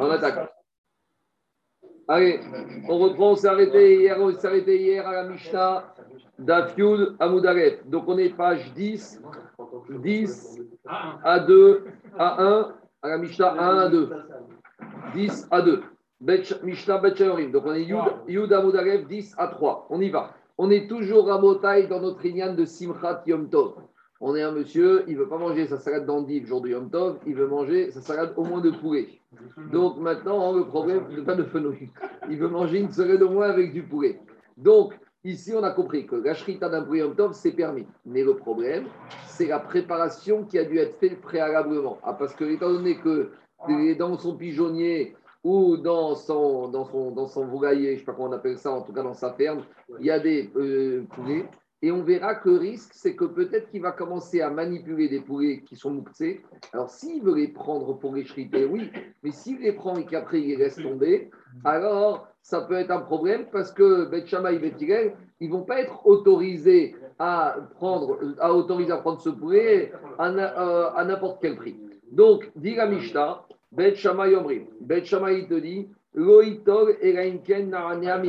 On attaque. Allez, on reprend, on s'est arrêté hier, on s'est arrêté hier à la Mishnah d'Afyud Amoudaref. Donc on est page 10, 10 à 2, à 1, à la Mishnah 1 à 2. 10 à 2. Mishnah Bet Donc on est Yud, Yud Amoudaref 10 à 3. On y va. On est toujours à Motaï dans notre Inyan de Simchat Yom Tov. On est un monsieur, il ne veut pas manger sa salade d'endive jour de Yom Tov, il veut manger sa salade au moins de poulet. Donc maintenant, le problème, pas de fenouil, il veut manger une salade au moins avec du poulet. Donc ici, on a compris que la shrita d'un poulet Yom Tov, c'est permis. Mais le problème, c'est la préparation qui a dû être faite préalablement. Ah, parce que étant donné que dans son pigeonnier ou dans son, dans son, dans son je ne sais pas comment on appelle ça, en tout cas dans sa ferme, il y a des euh, poulets et on verra que le risque, c'est que peut-être qu'il va commencer à manipuler des poulets qui sont mouktsés. Alors, s'il veut les prendre pour les chriter, oui. Mais s'il les prend et qu'après il les laisse tomber, alors ça peut être un problème parce que Bet et Bet ils ne vont pas être autorisés à prendre, à autoriser à prendre ce poulet à, euh, n'importe quel prix. Donc, dit la Mishnah, Bet Omrim. Bet il te dit, Narania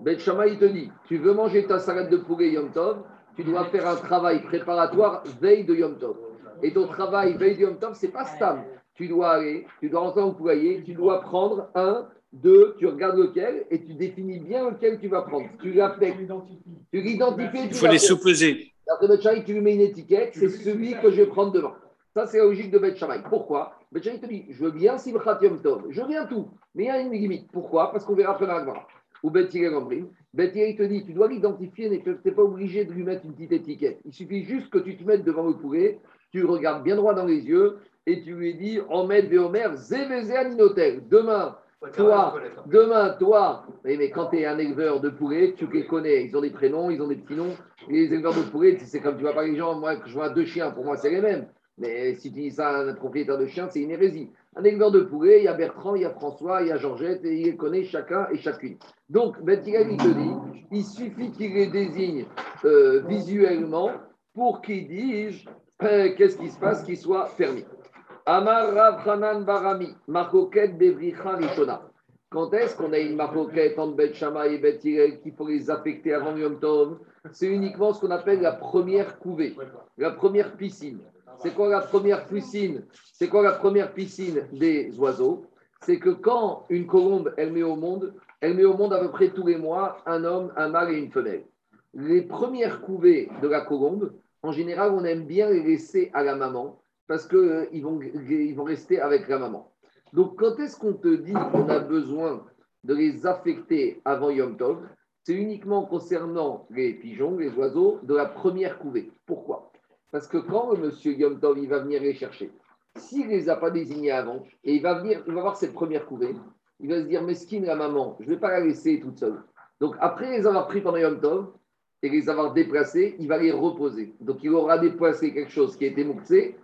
Ben il te dit, tu veux manger ta salade de poulet Yom Tov, tu dois faire un travail préparatoire veille de Yom Tov. Et ton travail veille de Yom Tov, c'est pas stam. Tu dois aller, tu dois rentrer au poulailler, tu dois prendre un, deux, tu regardes lequel et tu définis bien lequel tu vas prendre. Tu l'identifies. Tu l'identifies. Il faut les sous-peser. Après Ben tu lui mets une étiquette, c'est celui que je vais prendre devant. Ça, c'est la logique de Ben Pourquoi? Ben te dit, je veux bien Simchat Yom Tov, je veux bien tout, mais il y a une limite. Pourquoi? Parce qu'on verra après la ou Bethilel Ombrim. il te dit, tu dois l'identifier, mais tu n'es pas obligé de lui mettre une petite étiquette. Il suffit juste que tu te mettes devant le poulet, tu regardes bien droit dans les yeux et tu lui dis, Omed Veomer, Zévézé Aninotel. Demain, toi, demain, toi, mais, quand tu es un éleveur de poulet, tu les connais, ils ont des prénoms, ils ont des petits noms. Les éleveurs de poulet, c'est comme tu vois pas les gens, moi, je vois deux chiens, pour moi, c'est les mêmes. Mais si tu dis ça à un propriétaire de chien, c'est une hérésie. Un éleveur de poulet, il y a Bertrand, il y a François, il y a Georgette, et il connaît chacun et chacune. Donc, Ben il te dit, il suffit qu'il les désigne euh, visuellement pour qu'ils disent euh, qu'est-ce qui se passe, qu'il soit permis. Amar Rav Barami, Marcoquette Bevricha Rishona. Quand est-ce qu'on a une marcoquette entre Bet Shama et Bet qu'il faut les affecter avant Yom Tov? C'est uniquement ce qu'on appelle la première couvée, la première piscine. C'est quoi la première piscine C'est quoi la première piscine des oiseaux? C'est que quand une colombe, elle met au monde, elle met au monde à peu près tous les mois un homme, un mâle et une femelle. Les premières couvées de la colombe, en général, on aime bien les laisser à la maman parce qu'ils euh, vont, ils vont rester avec la maman. Donc, quand est-ce qu'on te dit qu'on a besoin de les affecter avant Yom Tov? C'est uniquement concernant les pigeons, les oiseaux, de la première couvée. Pourquoi? Parce que quand le monsieur Yom Tov, va venir les chercher, s'il ne les a pas désignés avant, et il va venir, il va voir cette première couvée, il va se dire, mesquine la maman, je ne vais pas la laisser toute seule. Donc après les avoir pris pendant Yom Tov et les avoir déplacés, il va les reposer. Donc il aura déplacé quelque chose qui a été mouxé,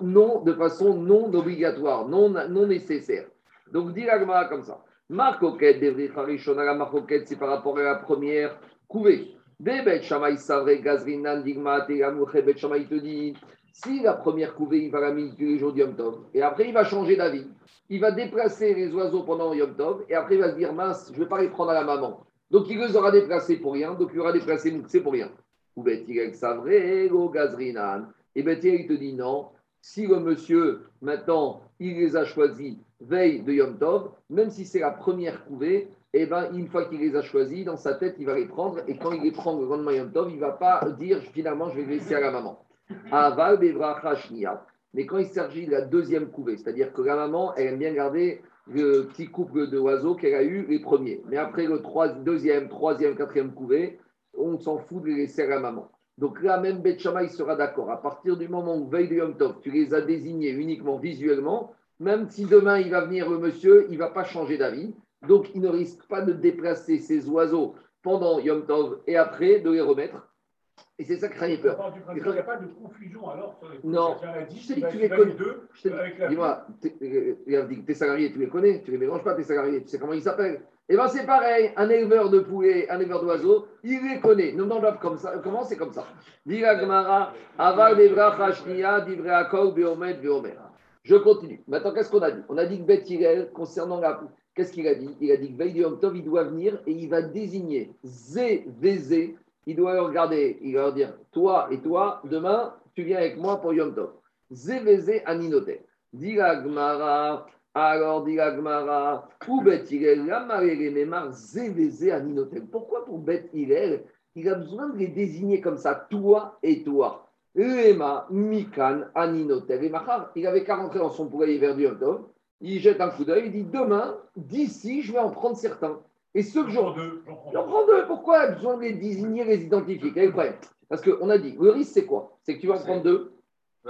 non, de façon non obligatoire, non, non nécessaire. Donc dit la comme ça. Marcoquette, la marcoquette, c'est par rapport à la première couvée. Bet Shamaï Savre, Gazrinan, Digma, Bet Shamaï te dit si la première couvée, il va la mettre les jours Yom Tov, et après il va changer d'avis, il va déplacer les oiseaux pendant Yom Tov, et après il va se dire mince, je ne vais pas les prendre à la maman. Donc il les aura déplacés pour rien, donc il aura déplacé c'est pour rien. Ou Bet Savre, Gazrinan. Et Bet il te dit non, si le monsieur, maintenant, il les a choisis veille de Yom Tov, même si c'est la première couvée, et eh ben, une fois qu'il les a choisis, dans sa tête, il va les prendre. Et quand il les prend le lendemain Yom il ne va pas dire finalement, je vais les laisser à la maman. Mais quand il s'agit de la deuxième couvée, c'est-à-dire que la maman, elle aime bien garder le petit couple d'oiseaux qu'elle a eu les premiers. Mais après le deuxième, troisième, quatrième couvée, on s'en fout de les laisser à la maman. Donc là, même Beth il sera d'accord. À partir du moment où, veille de Yom tu les as désignés uniquement visuellement, même si demain il va venir le monsieur, il ne va pas changer d'avis. Donc, il ne risque pas de déplacer ces oiseaux pendant Yom Tov et après de les remettre. Et c'est ça qui craignait peur. Il n'y a pas de confusion alors Non, je te dis que tu les connais. Dis-moi, euh, tes salariés, tu les connais, tu ne les mélanges pas, tes salariés, tu sais comment ils s'appellent. Eh bien, c'est pareil, un éleveur de poulets, un éleveur d'oiseaux, il les connaît. Nous, non, comme ça. Comment c'est comme ça? Dit. Je continue. Maintenant, qu'est-ce qu'on a dit? On a dit que Beth concernant la. Qu'est-ce qu'il a dit? Il a dit que Veille il doit venir et il va désigner Zé, Vézé. Il doit leur regarder, il va dire Toi et toi, demain, tu viens avec moi pour Yom Tov. Zé, Vézé, Aninoté. Dit Gmara, alors dit Gmara, ou la Zé, Vézé, Aninoté. Pourquoi pour Beth Hillel, il a besoin de les désigner comme ça, toi et toi? Lema, Mikan, Aninotel et Machar. Il avait qu'à rentrer dans son poulailler vers du Tov. Il jette un coup d'œil, il dit Demain, d'ici, je vais en prendre certains. Et ceux que j'en prends deux. Pourquoi il a besoin de les désigner, les identifier? Quel Parce qu'on a dit le risque, c'est quoi? C'est que tu vas en prendre deux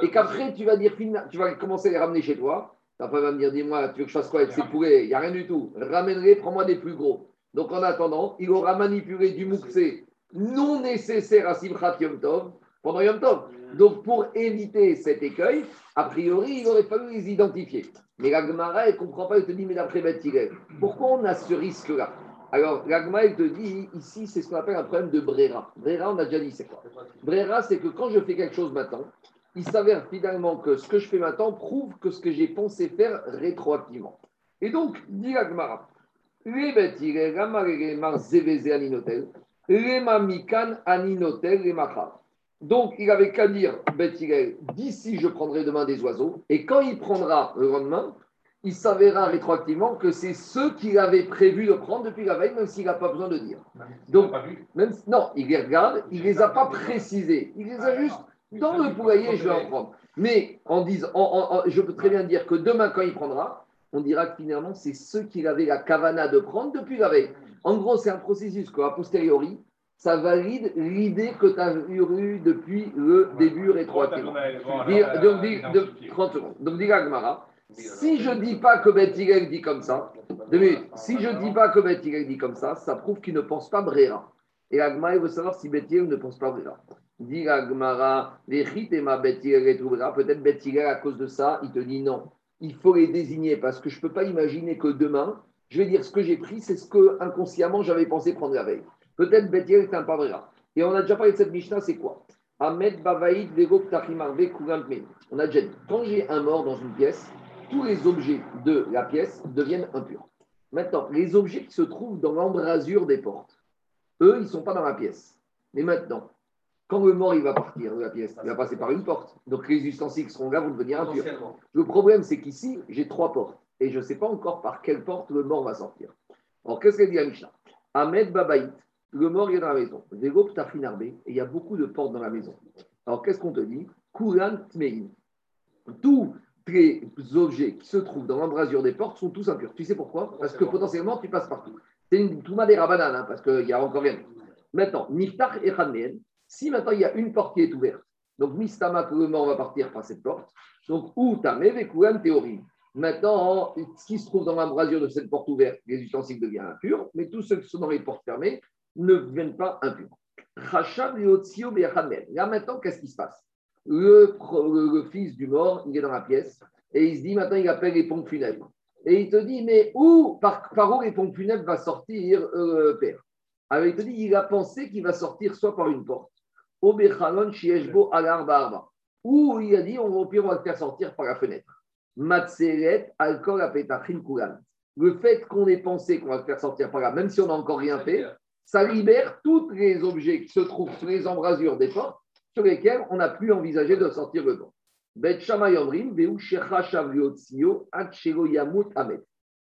et qu'après, tu vas dire tu vas commencer à les ramener chez toi. Après, va me dire Dis-moi, tu veux que je fasse quoi avec ces poulets? Il n'y a rien du tout. Ramène-les, prends-moi des plus gros. Donc, en attendant, il aura manipulé du mouxé non nécessaire à Simchat Yom Tov pendant Yom Tov. Donc, pour éviter cet écueil, a priori, il aurait fallu les identifier. Mais la Gemara, elle ne comprend pas, elle te dit, mais d'après Beth pourquoi on a ce risque-là? Alors, la Gemara, elle te dit, ici, c'est ce qu'on appelle un problème de Brera. Brera, on a déjà dit, c'est quoi? Brera, c'est que quand je fais quelque chose maintenant, il s'avère finalement que ce que je fais maintenant prouve que ce que j'ai pensé faire rétroactivement. Et donc, dit la Gemara, les Beth les Aninotel, donc, il avait qu'à dire, d'ici je prendrai demain des oiseaux. Et quand il prendra le lendemain, il s'avérera rétroactivement que c'est ceux qu'il avait prévu de prendre depuis la veille, même s'il n'a pas besoin de dire. Donc, même, non, il les regarde, il ne les a pas précisés. Il les a juste dans le poulailler, je vais en prendre. Mais en disant, je peux très bien dire que demain, quand il prendra, on dira que finalement, c'est ceux qu'il avait la cavana de prendre depuis la veille. En gros, c'est un processus qu'à posteriori, ça valide l'idée que tu as eu depuis le début rétroactivement. Donc, 30 secondes. Donc, dit si je ne dis pas que Beth dit comme ça, si je ne dis pas que Beth dit comme ça, ça prouve qu'il ne pense pas Brera. Et Agmara, il veut savoir si Beth ne pense pas Brera. Dit Agmara, les et ma Beth peut-être Beth à cause de ça, il te dit non. Il faut les désigner parce que je ne peux pas imaginer que demain, je vais dire ce que j'ai pris, c'est ce que inconsciemment j'avais pensé prendre la veille. Peut-être Bethel est un Pavera. Et on a déjà parlé de cette Mishnah, c'est quoi? Ahmed Bavaïd Vego On a déjà dit, quand j'ai un mort dans une pièce, tous les objets de la pièce deviennent impurs. Maintenant, les objets qui se trouvent dans l'embrasure des portes, eux, ils ne sont pas dans la pièce. Mais maintenant, quand le mort il va partir de la pièce, il va passer par une porte. Donc les ustensiles qui seront là vont devenir impurs. Le problème, c'est qu'ici, j'ai trois portes. Et je ne sais pas encore par quelle porte le mort va sortir. Alors, qu'est-ce qu'elle dit à Mishnah Ahmed Babaït, le mort est dans la maison. et il y a beaucoup de portes dans la maison. Alors qu'est-ce qu'on te dit? Kuran Tmein. Tous les objets qui se trouvent dans l'embrasure des portes sont tous impurs. Tu sais pourquoi? Parce que potentiellement, tu passes partout. C'est une Touma des Rabanan, hein, parce qu'il y a encore rien. Maintenant, Niftach et si maintenant il y a une porte qui est ouverte, donc Mistama, que le mort va partir par cette porte, donc où Tamé, Kuran Théorie? Maintenant, ce qui se trouve dans l'embrasure de cette porte ouverte, les ustensiles deviennent impurs, mais tous ceux qui sont dans les portes fermées ne viennent pas impurs. Là maintenant, qu'est-ce qui se passe? Le, fils du mort, il est dans la pièce et il se dit maintenant, il appelle les pompes funèbres. Et il te dit, mais où, par, où les pompes funèbres va sortir, euh, père? Alors il te dit, il a pensé qu'il va sortir soit par une porte, ou il a dit, on, au pire, on va le faire sortir par la fenêtre. alcool, Le fait qu'on ait pensé qu'on va le faire sortir par là, même si on n'a encore rien fait, ça libère tous les objets qui se trouvent sur les embrasures des portes sur lesquels on n'a plus envisagé de sortir le vent. Bet Yomrim, Yamut Amet.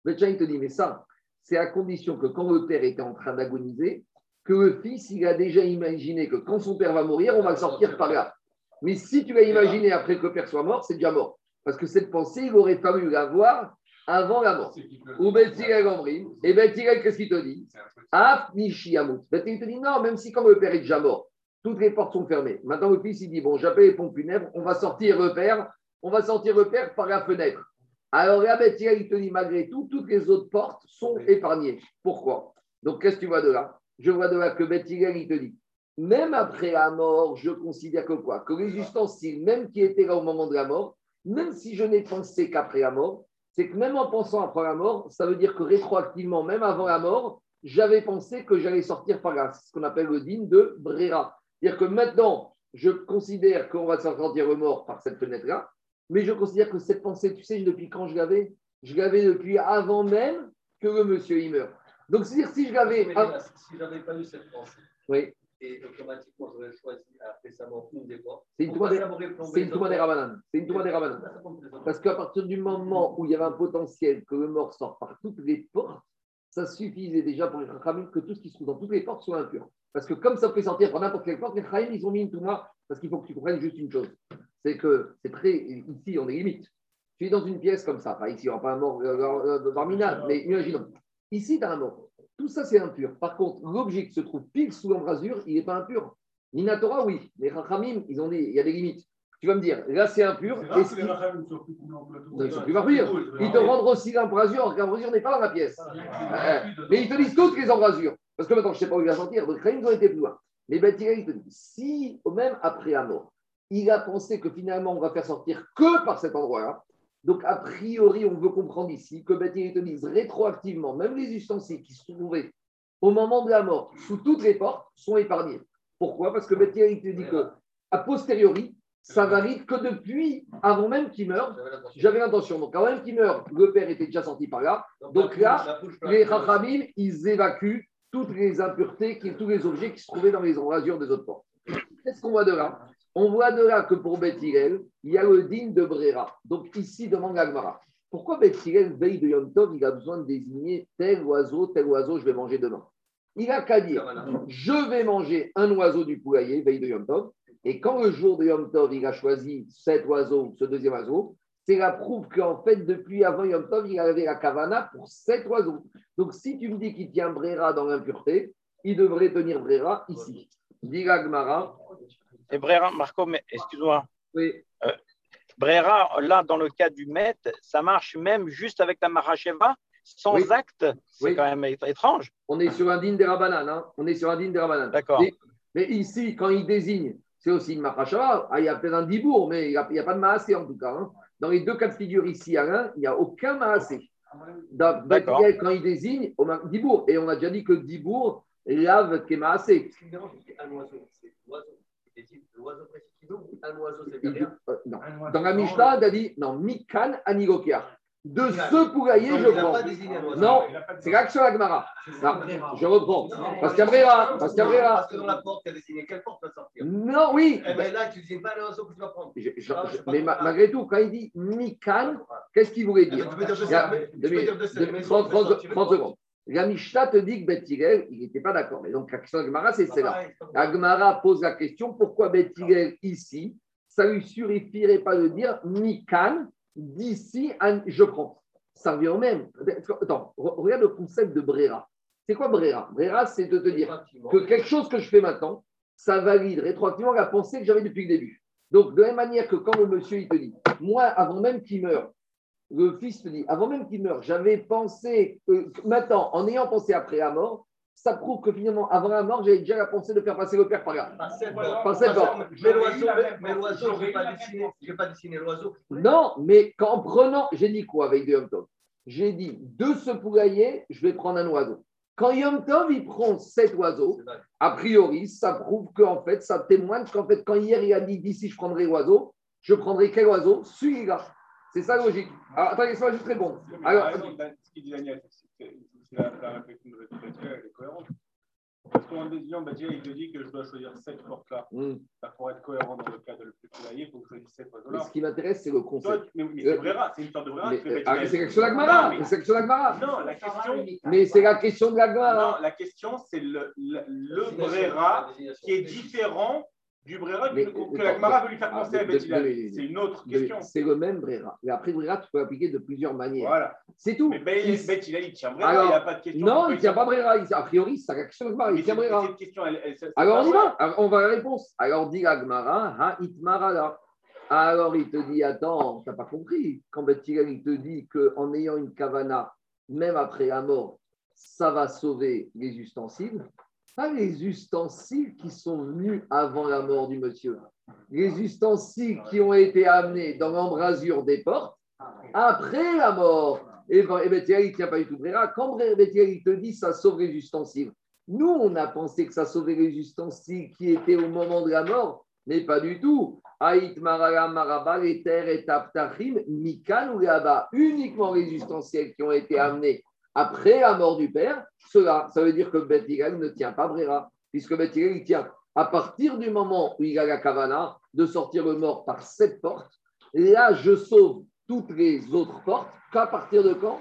Bet te dit, mais ça, c'est à condition que quand le père était en train d'agoniser, que le fils, il a déjà imaginé que quand son père va mourir, on va le sortir par là. Mais si tu l'as imaginé après que le père soit mort, c'est déjà mort. Parce que cette pensée, il aurait fallu l'avoir avant la mort. Ou Betzirel Omrim. Et Betzirel, qu'est-ce qu'il te dit Af Nishiamut. il te dit non, même si quand le père est déjà mort, toutes les portes sont fermées. Maintenant, le fils, il dit bon, j'appelle les pompes funèbres, on va sortir le père, on va sortir le père par la fenêtre. Alors là, Betzirel, il te dit malgré tout, toutes les autres portes sont épargnées. Pourquoi? Donc, qu'est-ce que tu vois de là? Je vois de là que Betzirel, il te dit même après la mort, je considère que quoi? Que les ustensiles, même qui étaient là au moment de la mort, même si je n'ai pensé qu'après la mort, c'est que même en pensant après la mort, ça veut dire que rétroactivement, même avant la mort, j'avais pensé que j'allais sortir par là. ce qu'on appelle le digne de Brera. C'est-à-dire que maintenant, je considère qu'on va sortir le mort par cette fenêtre-là, Mais je considère que cette pensée, tu sais, depuis quand je l'avais? Je l'avais depuis avant même que le monsieur y meurt. Donc, c'est-à-dire, si je l'avais. Si je n'avais pas eu cette pensée, oui. Et automatiquement j'aurais choisi après sa mort une des fois. C'est une touma des Rabanan. C'est une touma des Rabanan. Parce qu'à partir du moment où il y avait un potentiel que le mort sort par toutes les portes, ça suffisait déjà pour les que tout ce qui se trouve dans toutes les portes soit impur. Parce que comme ça peut sortir par n'importe quelle porte, les Khamim, ils ont mis une touma. Parce qu'il faut que tu comprennes juste une chose. C'est que c'est très. Ici, on est limite. Tu es dans une pièce comme ça. Pas ici, il n'y aura pas un mort euh, euh mais imaginons. Ici, tu as un mort. Tout ça, c'est impur. Par contre, l'objet qui se trouve pile sous l'embrasure, il n'est pas impur. Minatora, oui. Les Rachamim, ils ont il y a des limites. Tu vas me dire, là, c'est impur. C'est que les Rachamim sont plus Ils sont plus Ils te rendent aussi l'embrasure, alors que l'embrasure n'est pas dans la pièce. Mais ils te disent toutes les embrasures. Parce que maintenant, je ne sais pas où il va sortir. Donc, ils ont été plus loin. Mais Ben il te dit, si, même après la mort, il a pensé que finalement, on va faire sortir que par cet endroit-là, donc, a priori, on veut comprendre ici que Bethel te dise rétroactivement, même les ustensiles qui se trouvaient au moment de la mort sous toutes les portes sont épargnés. Pourquoi? Parce que Bethel te dit que, a posteriori, ça valide que depuis, avant même qu'il meure, j'avais l'intention. Donc, avant même qu'il meure, le père était déjà sorti par là. Donc là, les Rachamim, ils évacuent toutes les impuretés, tous les objets qui se trouvaient dans les enrasures des autres portes. Qu'est-ce qu'on voit de là? On voit de là que pour Beth il y a le digne de Brera. Donc ici, demande Agmara. Pourquoi Beth veille de Yom Tov, il a besoin de désigner tel oiseau, tel oiseau, je vais manger demain? Il a qu'à dire je vais manger un oiseau du poulailler, veille de Yom Tov. Et quand le jour de Yom Tov, il a choisi cet oiseau, ce deuxième oiseau, c'est la prouve qu'en fait, depuis avant Yom Tov, il avait la kavana pour cet oiseau. Donc si tu me dis qu'il tient Brera dans l'impureté, il devrait tenir Brera ici. Dit Agmara, et Brera, Marco, excuse-moi. Oui. Euh, Brera, là, dans le cas du Met, ça marche même juste avec la Maracheva, sans acte. C'est quand même étrange. On est sur un digne des Rabanan. Hein. On est sur un digne des Rabanan. D'accord. Mais ici, quand il désigne, c'est aussi une Maracheva. Ah, il y a peut-être un Dibour, mais il n'y a, pas de Maasé en tout cas. Hein. Dans les deux cas de figure ici à l'un, il n'y a aucun Maasé. D'accord. Quand il désigne, Dibour. Et on a déjà dit que Dibour lave Kemaasé. Un oiseau, c'est l'oiseau l'oiseau un oiseau, c'est bien euh. Dans la Mishnah, il a dit non, Mikan Anigokia. De ce poulailler, je prends. Non, c'est l'action Agmara. Je reprends. Parce qu'Abrera. Parce qu'Abrera. Parce que dans la porte, tu as désigné quelle porte va sortir? Non, oui. Eh bien là, tu ne désignes pas l'oiseau que tu vas prendre. mais malgré tout, quand il dit Mikan, qu'est-ce qu'il voulait dire? 30 secondes. La Mishnah te dit que Beth il n'était pas d'accord. Mais donc, la question d'Agmara, c'est celle-là. Agmara pose la question pourquoi Beth ici, ça lui suffirait pas de dire Mikan, d'ici, je prends. Ça revient au même. Attends, regarde le concept de Brera. C'est quoi Brera? Brera, c'est de te dire que quelque chose que je fais maintenant, ça valide rétroactivement la pensée que j'avais depuis le début. Donc, de la même manière que quand le monsieur il te dit, moi, avant même qu'il meure, le fils te dit, avant même qu'il meure, j'avais pensé, maintenant, en ayant pensé après la mort, ça prouve que finalement, avant la mort, j'avais déjà la pensée de faire passer le père par là. Par cette Mais l'oiseau, je ne vais pas dessiner l'oiseau. Non, mais en prenant, j'ai dit quoi avec Yom Tov? J'ai dit, de ce poulailler, je vais prendre un oiseau. Quand Yom Tov, il prend cet oiseau, a priori, ça prouve qu'en fait, ça témoigne qu'en fait, quand hier, il a dit, d'ici, je prendrai l'oiseau, je prendrai quel oiseau? Celui-là. C'est ça la logique. Alors, attendez, ça va juste répondre. Alors, ce qu'il dit Daniel, c'est la, la réflexion de elle est cohérente. Parce qu'en désignant, bah, il te dit que je dois choisir cette porte-là. Mm. Bah, pour être cohérent dans le cas de le plus poulailler, il faut que je choisisse cette oiseau-là. Ce qui m'intéresse, c'est le concept. mais, mais c'est Brera, c'est une sorte de Brera. Ah, c'est quelque chose d'Agmara. C'est quelque chose d'Agmara. Non, la question. Mais c'est la question de l'Agmara. Non, la question, c'est le, le, le Brera qui est différent du Brera mais, que, que la veut lui faire penser à Beth C'est une autre question. C'est le même Brera. Mais après, Brera, tu peux l'appliquer de plusieurs manières. Voilà. C'est tout. Mais Beth il tient Brera, il n'y a pas de question. Non, il ne tient pas Brera. A priori, c'est la question de il tient Brera. Alors, on y va. On va à la réponse. Alors, dit Agmara, ha itmara là. Alors, il te dit, attends, tu n'as pas compris. Quand Beth il te dit qu'en ayant une kavana, même après la mort, ça va sauver les ustensiles pas les ustensiles qui sont venus avant la mort du monsieur. Les ustensiles qui ont été amenés dans l'embrasure des portes après la mort. Et, ben, et il ne tient pas du tout Brera. Quand Bethel, il te dit ça sauve les ustensiles, nous, on a pensé que ça sauvait les ustensiles qui étaient au moment de la mort, Mais pas du tout. Aït Marala Maraba, les terres et Taptachim, Mikan ou uniquement les ustensiles qui ont été amenés après la mort du père, cela, ça veut dire que Beth ne tient pas Brera, puisque Beth il tient à partir du moment où il a la kavana de sortir le mort par cette porte, là, je sauve toutes les autres portes. Qu'à partir de quand?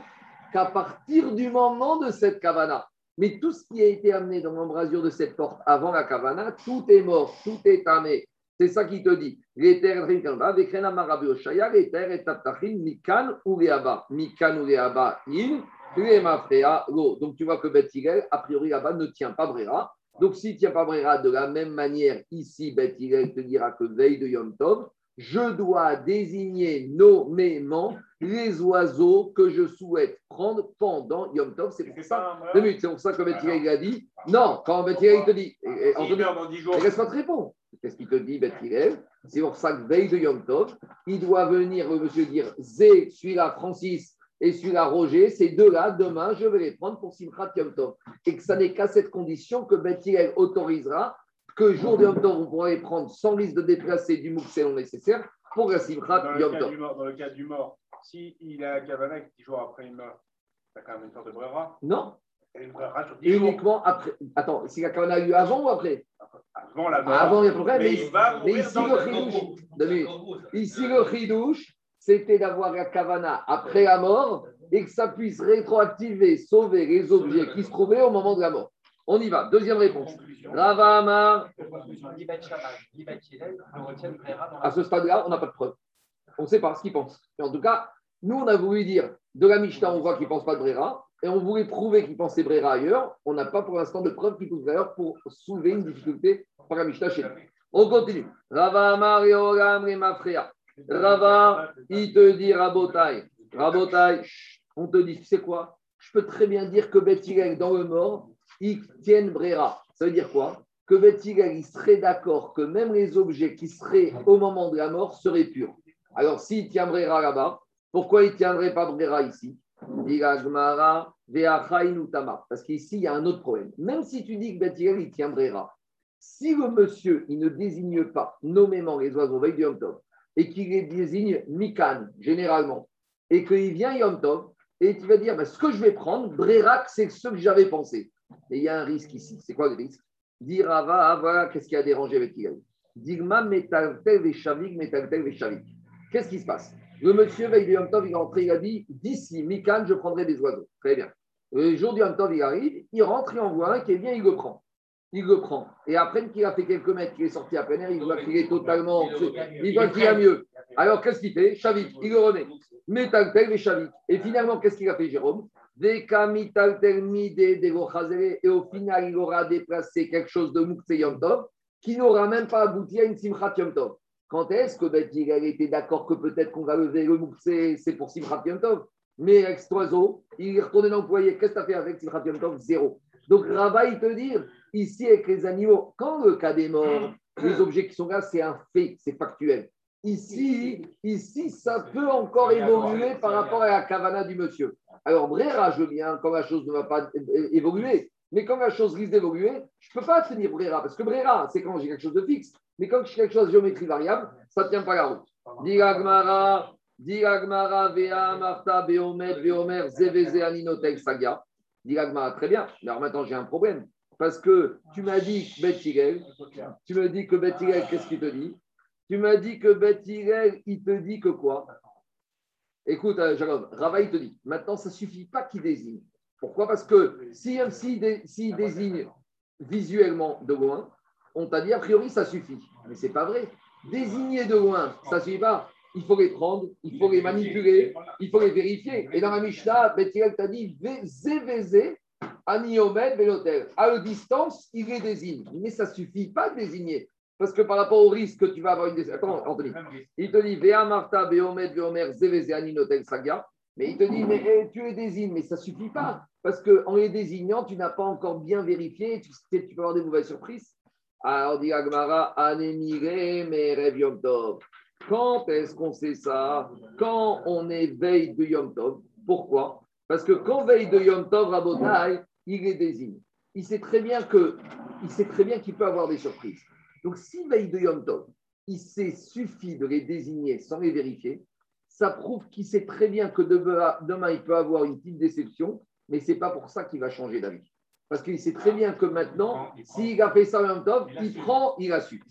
Qu'à partir du moment de cette kavana. Mais tout ce qui a été amené dans l'embrasure de cette porte avant la kavana, tout est mort, tout est amé. C'est ça qui te dit. Les terres, mikan ou Mikan ou in, donc tu vois que Beth a priori là-bas, ne tient pas Brera. Donc s'il ne tient pas Brera de la même manière, ici, Beth te dira que veille de Yom Tov, je dois désigner nommément les oiseaux que je souhaite prendre pendant Yom Tov. C'est pour ça, c'est pour ça que Beth a dit. Non, quand Beth il te dit, laisse-moi te répondre. Qu'est-ce qu'il te dit, Beth C'est pour ça que veille de Yom Tov, il doit venir, le monsieur dire, Zé, celui-là, Francis, et celui-là, Roger, ces deux-là, demain, je vais les prendre pour Simchat Yom Tov. Et que ça n'est qu'à cette condition que Bethilel autorisera que jour de Yom Tov, on pourra les prendre sans risque de déplacer du mouk non nécessaire pour la Simchat Yom Tov. Dans le cas du mort, s'il si a un Kavana qui jours après il meurt, a quand même une sorte de brera Non. Une brera sur 10 Uniquement après. Attends, si la Kavana a eu avant ou après? Avant la mort. Avant, il y a problème. Mais, mais, mais ici, le chidouche, ici, le chidouche, c'était d'avoir la kavana après la mort et que ça puisse rétroactiver, sauver les objets qui se trouvaient au moment de la mort. On y va. Deuxième réponse. Rava Amar. À ce stade-là, on n'a pas de preuve. On ne sait pas ce qu'il pense. en tout cas, nous, on a voulu dire de la Mishnah, on voit qu'il ne pense pas de Brera, et on voulait prouver qu'il pensait Brera ailleurs. On n'a pas pour l'instant de preuve qu'il pense ailleurs pour soulever une difficulté par la Mishnah chez nous. On continue. Rava Amar et Oram Rava, il te dit Rabotai. Rabotai, on te dit, tu sais quoi? Je peux très bien dire que Bethilel, dans le mort, il tienne Brera. Ça veut dire quoi? Que Bethilel, il serait d'accord que même les objets qui seraient au moment de la mort seraient purs. Alors, s'il tient Brera là-bas, pourquoi il ne tiendrait pas Brera ici? Parce qu'ici, il y a un autre problème. Même si tu dis que Bethilel, il tient Brera, si le monsieur, il ne désigne pas nommément les oiseaux veille du Yom Tov, et qu'il les désigne Mikan, généralement, et qu'il vient Yom Tov, et tu vas dire, bah, ce que je vais prendre, Brérak, c'est ce que j'avais pensé. Et il y a un risque ici. C'est quoi le risque? Dire, ah, ah voilà, qu'est-ce qui a dérangé avec Tigre Digma, metaltel veshavik, metaltel veshavik. Qu'est-ce qui se passe? Le monsieur, veille du Yom Tov, il est rentré, il a dit, d'ici, Mikan, je prendrai des oiseaux. Très bien. Le jour du Yom Tov, il arrive, il rentre, il en voit un qui est bien, il le prend il le prend. Et après qu'il a fait quelques mètres, qu'il est sorti à plein air, il voit qu'il est totalement. Il voit qu'il a mieux. Alors qu'est-ce qu'il fait? Chavik, il le remet. Metaltel et Chavik. Et finalement, qu'est-ce qu'il a fait, Jérôme? Et au final, il aura déplacé quelque chose de Moukse Yom Tov qui n'aura même pas abouti à une Simchat Yom Tov. Quand est-ce que ben, il a été d'accord que peut-être qu'on va lever le Moukse, c'est pour Simchat Yom Tov? Mais avec cet oiseau, il est retourné dans le foyer. Qu'est-ce que tu as fait avec Simchat Yom Tov? Zéro. Donc Rabat, il te dit, ici avec les animaux, quand le cas des morts, les objets qui sont là, c'est un fait, c'est factuel. Ici, ici, ça peut encore évoluer par rapport à la cavana du monsieur. Alors, Brera, je viens, quand la chose ne va pas évoluer, mais quand la chose risque d'évoluer, je ne peux pas tenir Brera, parce que Brera, c'est quand j'ai quelque chose de fixe, mais quand j'ai quelque chose de géométrie variable, ça ne tient pas la route. Diragmara, Diragmara, Vea, Marta, Beomet, Beomer, Zeveze, Aninotel, Saga. Diragmara, très bien, mais alors maintenant j'ai un problème. Parce que tu m'as dit Bet tu me dis que Bet qu'est-ce qu'il te dit? Tu m'as dit que Bet il te dit que quoi? Écoute, euh, Jacob, Rava, il te dit, maintenant, ça ne suffit pas qu'il désigne. Pourquoi? Parce que s'il si, si, désigne visuellement de loin, on t'a dit, a priori, ça suffit. Mais ce n'est pas vrai. Désigner de loin, ça ne suffit pas. Il faut les prendre, il faut les manipuler, il faut les vérifier. Et dans la Mishnah, Bethilel t'a dit, ZVZ, Aniomed Velotel. À la distance, il les désigne. Mais ça ne suffit pas de désigner. Parce que par rapport au risque que tu vas avoir une. Attends, Anthony. Il te dit Vea Marta, Beomed, Beomer, Zeveze, Aninotel, Saga. Mais il te dit, mais eh, tu les désignes, mais ça ne suffit pas. Parce qu'en les désignant, tu n'as pas encore bien vérifié, tu, tu peux avoir des mauvaises surprises. Alors, dit Agmara, Anemire, mais Yom Tov. Quand est-ce qu'on sait ça? Quand on est veille de Yom Tov. Pourquoi? Parce que quand veille de Yom Tov, Rabotai, il les désigne. Il sait très bien que, il sait très bien qu'il peut avoir des surprises. Donc, si veille de Yom Tov, il s'est suffi de les désigner sans les vérifier, ça prouve qu'il sait très bien que demain, il peut avoir une petite déception, mais ce n'est pas pour ça qu'il va changer d'avis. Parce qu'il sait très bien que maintenant, s'il a fait ça Yom Tov, il, prend, il a su.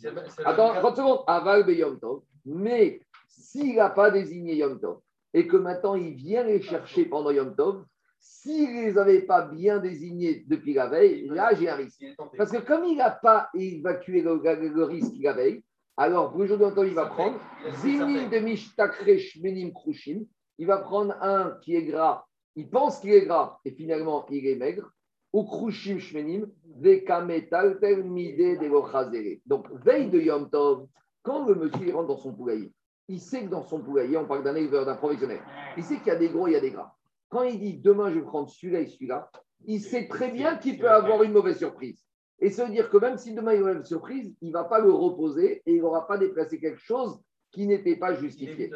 Attends, 30 secondes, aval Yom Tov. Mais s'il n'a pas désigné Yom Tov et que maintenant il vient les chercher pendant Yom Tov, s'il ne les avait pas bien désignés depuis la veille, là j'ai un risque. Parce que comme il n'a pas évacué le, risque la veille, alors pour aujourd'hui il va prendre Zinim de Mishtakresh Menim Krushim, il va prendre un qui est gras, il pense qu'il est gras et finalement il est maigre. Ou krushim shmenim, vekametal mide de Donc, veille de Yom Tov, quand le monsieur rentre dans son poulailler, il sait que dans son poulailler, on parle d'un éleveur, d'un professionnel, il sait qu'il y a des gros, il y a des gras. Quand il dit demain je vais prendre celui-là et celui-là, il sait très bien qu'il peut avoir une mauvaise surprise. Et ça veut dire que même si demain il a une surprise, il ne va pas le reposer et il n'aura pas déplacé quelque chose qui n'était pas justifié.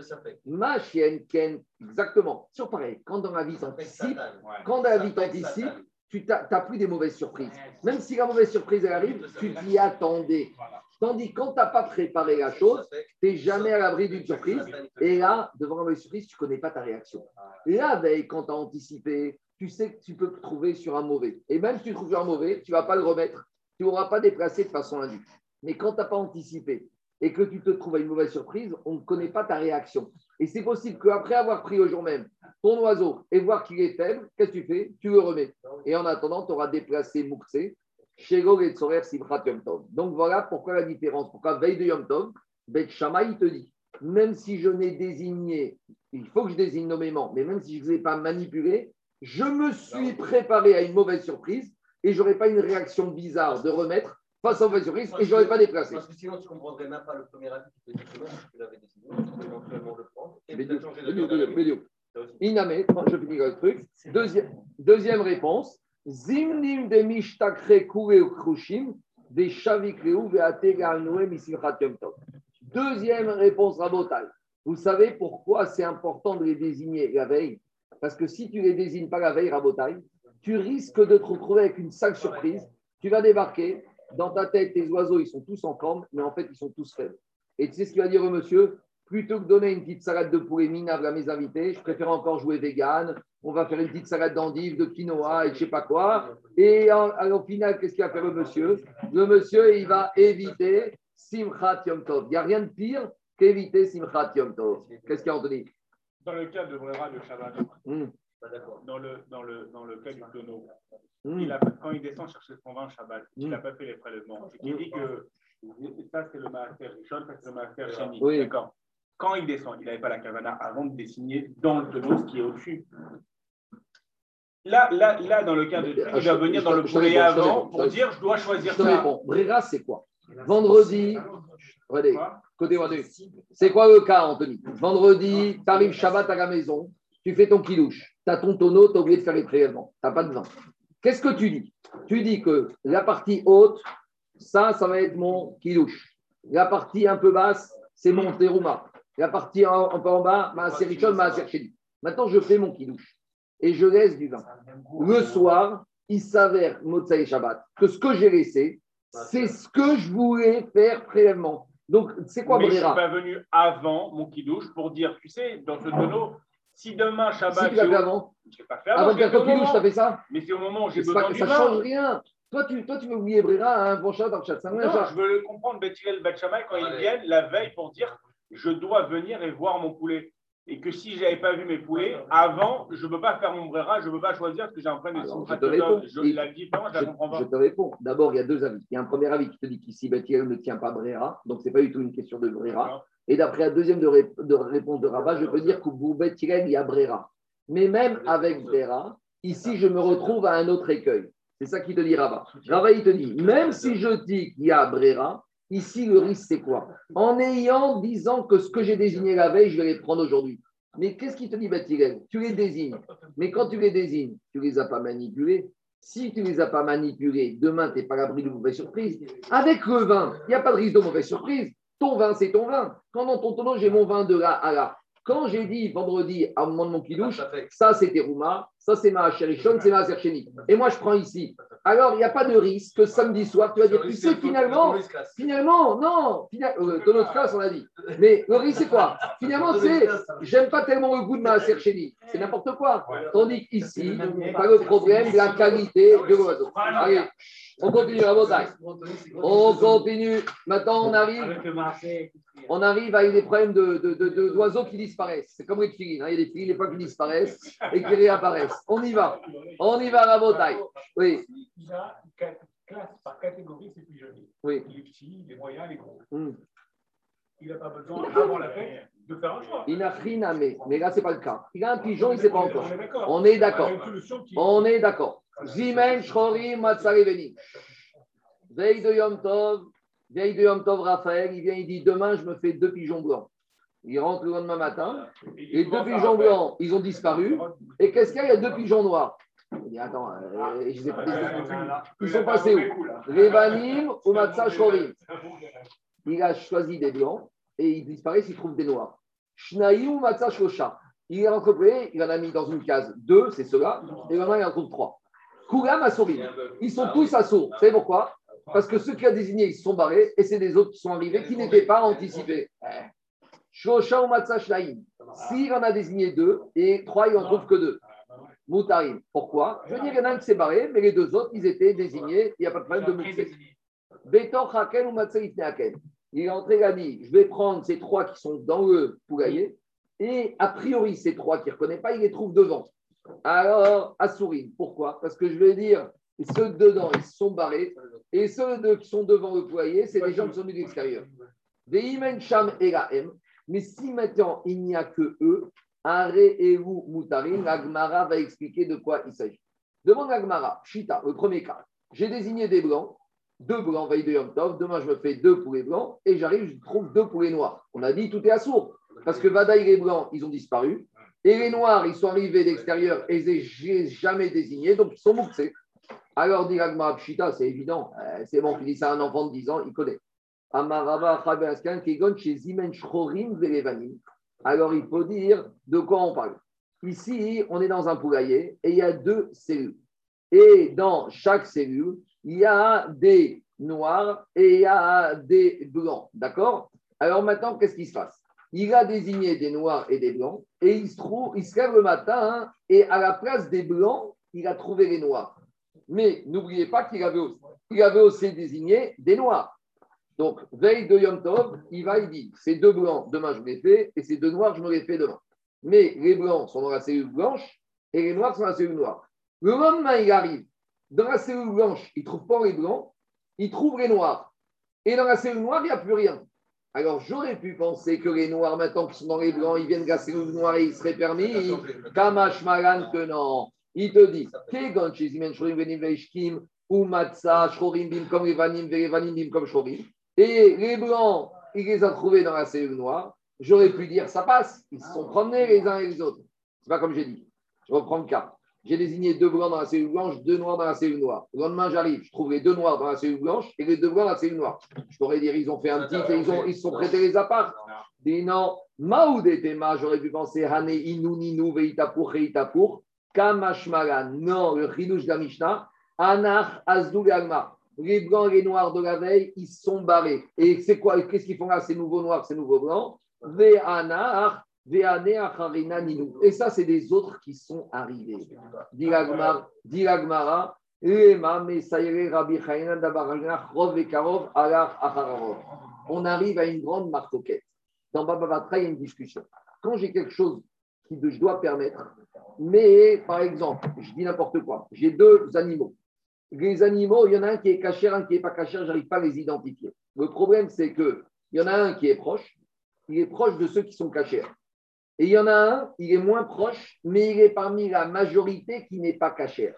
Ma chienne, Ken, exactement. Sur pareil, quand dans la vie t'anticipe, quand dans la vie t'anticipe, tu n'as plus des mauvaises surprises. Même si la mauvaise surprise arrive, tu t'y attendais. Tandis que quand tu n'as pas préparé la chose, tu n'es jamais à l'abri d'une surprise. Et là, devant la surprise, tu ne connais pas ta réaction. La veille, quand tu as anticipé, tu sais que tu peux te trouver sur un mauvais. Et même si tu trouves sur un mauvais, tu ne vas pas le remettre. Tu n'auras pas déplacé de façon indue. Mais quand tu n'as pas anticipé et que tu te trouves à une mauvaise surprise, on ne connaît pas ta réaction. Et c'est possible qu'après avoir pris au jour même ton oiseau et voir qu'il est faible, qu'est-ce que tu fais? Tu le remets. Et en attendant, tu auras déplacé Moukse, Donc voilà pourquoi la différence. Pourquoi veille de Yom Tov, Bet Shama, il te dit, même si je n'ai désigné, il faut que je désigne nommément, mais même si je ne les ai pas manipulé, je me suis préparé à une mauvaise surprise et je n'aurai pas une réaction bizarre de remettre face à une mauvaise surprise et je n'aurais pas déplacé. Parce que sinon, tu ne comprendrais même pas le premier avis qui te dit que tu l'avais décidé, tu peux éventuellement le prendre et peut-être changer de Iname, je finis le truc. Deuxième, deuxième réponse. Zimnim de mishtakre kure krushim, de shavikreu. Deuxième réponse rabotale. Vous savez pourquoi c'est important de les désigner la veille? Parce que si tu les désignes pas la veille, rabotaille, tu risques de te retrouver avec une sale surprise. Tu vas débarquer, dans ta tête, tes oiseaux, ils sont tous en camp, mais en fait, ils sont tous faibles. Et tu sais ce qu'il va dire au monsieur? Plutôt que donner une petite salade de poulet minable à mes invités, je préfère encore jouer vegan. On va faire une petite salade d'endive, de quinoa et je ne sais pas quoi. Et au final, qu'est-ce qu'il va faire le monsieur? Le monsieur, il va éviter Simchat Yom Tov. Il n'y a rien de pire qu'éviter Simchat Yom Tov. Qu'est-ce qu'il y a, Anthony? Dans le cas de Brera de Shabbat, hmm. dans, le, dans, le, dans le cas du tonneau, hmm. quand il descend chercher son vin Shabbat, il n'a hmm. pas fait les prélèvements. Il dit que ça, c'est le master ça, c'est le master. Oui. D'accord quand il descend, il n'avait pas la cavana avant de dessiner dans le tonneau ce qui est au-dessus. Là, là, là, dans le cas de il va venir dans le poulet avant pour dire je dois choisir ça. Brera, c'est quoi? Vendredi, regardez, côté C'est quoi le cas, Anthony? Vendredi, tu arrives Shabbat à la maison, tu fais ton kilouche, tu as ton tonneau, tu as oublié de faire les prélèvements, tu n'as pas de vin. Qu'est-ce que tu dis? Tu dis que la partie haute, ça, ça va être mon kilouche. La partie un peu basse, c'est mon terouma. La partie un, peu en bas, ma Richon, ma Maintenant, je fais mon kidouche et je laisse du vin. Le soir, il s'avère, Motsai Shabbat, que ce que j'ai laissé, c'est ce que je voulais faire préalablement. Donc, c'est quoi Mais je ne suis pas venu avant mon kidouche pour dire, tu sais, dans ce tonneau, si demain Shabbat. Si tu l'as fait avant Je pas fait avant. Avant de faire ton kidouche, tu as fait ça Mais c'est au moment où j'ai besoin du vin. Ça ne change rien. Toi, tu, toi, tu veux oublier Brera un bon chat dans le chat. Non, je veux le comprendre, Bethilel Batchamay, quand ils viennent la veille pour dire je dois venir et voir mon poulet. Et que si je n'avais pas vu mes poulets, avant, je ne peux pas faire mon brera, je ne peux pas choisir parce que j'ai un problème de je te réponds. Je, la différence, je, la comprends pas. Je te réponds. D'abord, il y a deux avis. Il y a un premier avis qui te dit qu'ici, Bethel ne tient pas brera, donc ce n'est pas du tout une question de brera. Et d'après la deuxième de, réponse de Rabat, je peux dire que pour Bethel, il y a brera. Mais même avec brera, ici, je me retrouve à un autre écueil. C'est ça qui te dit Rabat. Rabat, il te dit, même si je dis qu'il y a brera, Ici, le risque, c'est quoi? En ayant, disant que ce que j'ai désigné la veille, je vais les prendre aujourd'hui. Mais qu'est-ce qui te dit, Bathilène Tu les désignes. Mais quand tu les désignes, tu ne les as pas manipulés. Si tu ne les as pas manipulés, demain, tu n'es pas à l'abri de mauvaise surprise. Avec le vin, il n'y a pas de risque de mauvaise surprise. Ton vin, c'est ton vin. Quand dans ton tonneau, j'ai mon vin de là à là. Quand j'ai dit vendredi, à un moment de mon kidouche, ça c'était Rouma, ça c'est ma chérichonne, c'est ma serchénie. Et moi je prends ici. Alors il n'y a pas de risque que samedi soir, tu vas dire, tu sais, finalement, finalement, non, finalement, de notre classe, on a dit. Mais le risque, c'est quoi? Finalement, c'est, j'aime pas tellement le goût de ma serchénie. C'est n'importe quoi. Tandis qu'ici, pas le problème de la qualité de l'oiseau. Allez, on continue à votre On continue. Maintenant, on arrive. On arrive avec des problèmes d'oiseaux de, de, qui disparaissent. C'est comme les filines. Hein. Il y a des filines, des fois, qui disparaissent et qui réapparaissent. On y va. On y va à la Oui. Il y a une classe par catégorie, c'est plus joli. Oui. Les petits, les moyens, les gros. Hmm. Il n'a pas besoin, avant la fête, de faire un choix. Il n'a rien à mais. Mais là, ce n'est pas le cas. Il a un pigeon, il ne sait pas encore. On est d'accord. On est d'accord. Zimen, Shrorim, Matsareveni. Veille de Yom Tov, veille de Yom Tov, Raphaël, il vient, il dit Demain, je me fais deux pigeons blancs. Il rentre le lendemain matin, et deux pigeons blancs, ils ont disparu. Et qu'est-ce qu'il y a? Il y a deux pigeons noirs. Il dit Attends, euh, je pas, ils sont passés où? Revanim ou Matsa Shrorim. Il a choisi des blancs et ils disparaissent, il trouve des noirs. Shnaï ou Matsa Shosha. Il est rencontré, il en a mis dans une case deux, c'est ceux-là, et maintenant il en trouve trois. Koulam a souri. Ils sont tous à sourd. Vous savez pourquoi Parce que ceux qui a désigné, ils se sont barrés et c'est des autres qui sont arrivés qui n'étaient pas anticipés. Shosha ou S'il en a désigné deux et trois, il n'en trouve que deux. Moutarim. Pourquoi Je veux dire, il y en a un qui s'est barré, mais les deux autres, ils étaient désignés. Il n'y a pas de problème de Moutse. Betor Haken ou Matsa Il est entré, il a dit Je vais prendre ces trois qui sont dans le poulailler et a priori, ces trois qui ne reconnaît pas, il les trouve devant. Alors, Assourine. Pourquoi? Parce que je vais dire, ceux dedans, ils sont barrés, et ceux qui sont devant le poulailler, c'est des gens qui sont venus de l'extérieur. Mais si maintenant il n'y a que eux, Are et Moutarin, l'Agmara va expliquer de quoi il s'agit. Demande l'Agmara, Chita, le premier cas. J'ai désigné des blancs, deux blancs veille de Yom Tov, demain je me fais deux poulets blancs, et j'arrive, je trouve deux poulets noirs. On a dit tout est à sourd, parce que Vadaï les blancs, ils ont disparu, et les noirs, ils sont arrivés d'extérieur et je jamais désignés, donc ils sont mouxés. Alors, dit Agma Pshita, c'est évident, euh, c'est bon, il dit ça à un enfant de 10 ans, il connaît. Alors, il faut dire de quoi on parle. Ici, on est dans un poulailler et il y a deux cellules. Et dans chaque cellule, il y a des noirs et il y a des blancs. D'accord? Alors maintenant, qu'est-ce qui se passe? Il a désigné des noirs et des blancs, et il se, trouve, il se lève le matin, hein, et à la place des blancs, il a trouvé les noirs. Mais n'oubliez pas qu'il avait, aussi, désigné des noirs. Donc, veille de Yom Tov, il va, il dit, ces deux blancs, demain je me les fais, et ces deux noirs, je me les fais demain. Mais les blancs sont dans la cellule blanche, et les noirs sont dans la cellule noire. Le lendemain, il arrive, dans la cellule blanche, il ne trouve pas les blancs, il trouve les noirs. Et dans la cellule noire, il n'y a plus rien. Alors j'aurais pu penser que les noirs, maintenant qui sont dans les blancs, ils viennent gasser le noir et il serait permis. Kamash Malan que non. Il te dit, Kegon Shizimen Shorim Venim Veishkim, ou Shorim Bim comme les Vanim, Vanim Bim comme Shorim. Et les blancs, il les a trouvés dans la cellule noire. J'aurais pu dire, ça passe. Ils se sont promenés les uns et les autres. C'est pas comme j'ai dit. Je reprends le cas. J'ai désigné deux blancs dans la cellule blanche, deux noirs dans la cellule noire. Le lendemain, j'arrive, je trouve les deux noirs dans la cellule blanche et les deux blancs dans la cellule noire. Je pourrais dire, ils ont fait un et ils, ont, ils se sont prêtés les apparts. Non, Maoud et j'aurais pu penser Hane Inu Ninu Veitapur Reitapur, Kamashmara. Non, le Chidush de la Mishnah, Anach Azdou Les blancs et les noirs de la veille, ils sont barrés. Et c'est quoi Qu'est-ce qu'ils font là, ces nouveaux noirs, ces nouveaux blancs? Ve Anach et ça, c'est des autres qui sont arrivés. On arrive à une grande marcoquette. Dans Baba il y a une discussion. Quand j'ai quelque chose que je dois permettre, mais par exemple, je dis n'importe quoi, j'ai deux animaux. Les animaux, il y en a un qui est caché, un qui n'est pas caché, je n'arrive pas à les identifier. Le problème, c'est qu'il y en a un qui est proche, il est proche de ceux qui sont cachés. Et il y en a un, il est moins proche, mais il est parmi la majorité qui n'est pas cachère.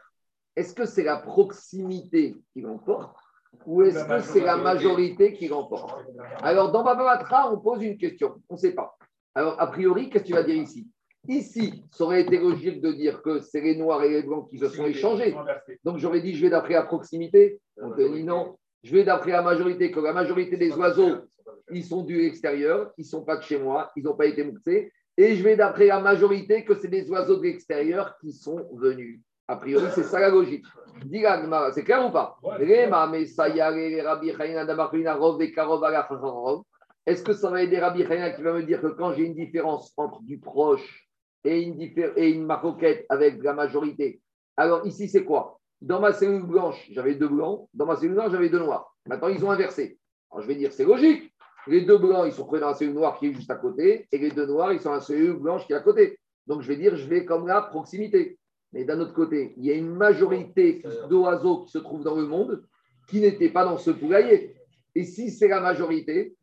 Est-ce que c'est la proximité qui l'emporte ou est-ce que c'est la majorité qui l'emporte? Alors, dans Bababatra, on pose une question. On ne sait pas. Alors, a priori, qu'est-ce que tu vas dire ici? Ici, ça aurait été logique de dire que c'est les noirs et les blancs qui se sont échangés. Donc, j'aurais dit, je vais d'après la proximité. On te dit non. Je vais d'après la majorité, que la majorité des oiseaux, ils sont du extérieur, ils ne sont pas de chez moi, ils n'ont pas été mouxés. Et je vais d'après la majorité que c'est des oiseaux de l'extérieur qui sont venus. A priori, c'est ça la logique. c'est clair ou pas? Est-ce que ça va aider Rabbi Chayna qui va me dire que quand j'ai une différence entre du proche et une, et une maroquette avec la majorité, alors ici c'est quoi? Dans ma cellule blanche, j'avais deux blancs, dans ma cellule noire, j'avais deux noirs. Maintenant, ils ont inversé. Alors je vais dire, c'est logique. Les deux blancs, ils sont dans la cellule noire qui est juste à côté, et les deux noirs, ils sont dans la cellule blanche qui est à côté. Donc je vais dire, je vais comme la proximité. Mais d'un autre côté, il y a une majorité d'oiseaux qui se trouvent dans le monde qui n'étaient pas dans ce poulailler. Et si c'est la majorité,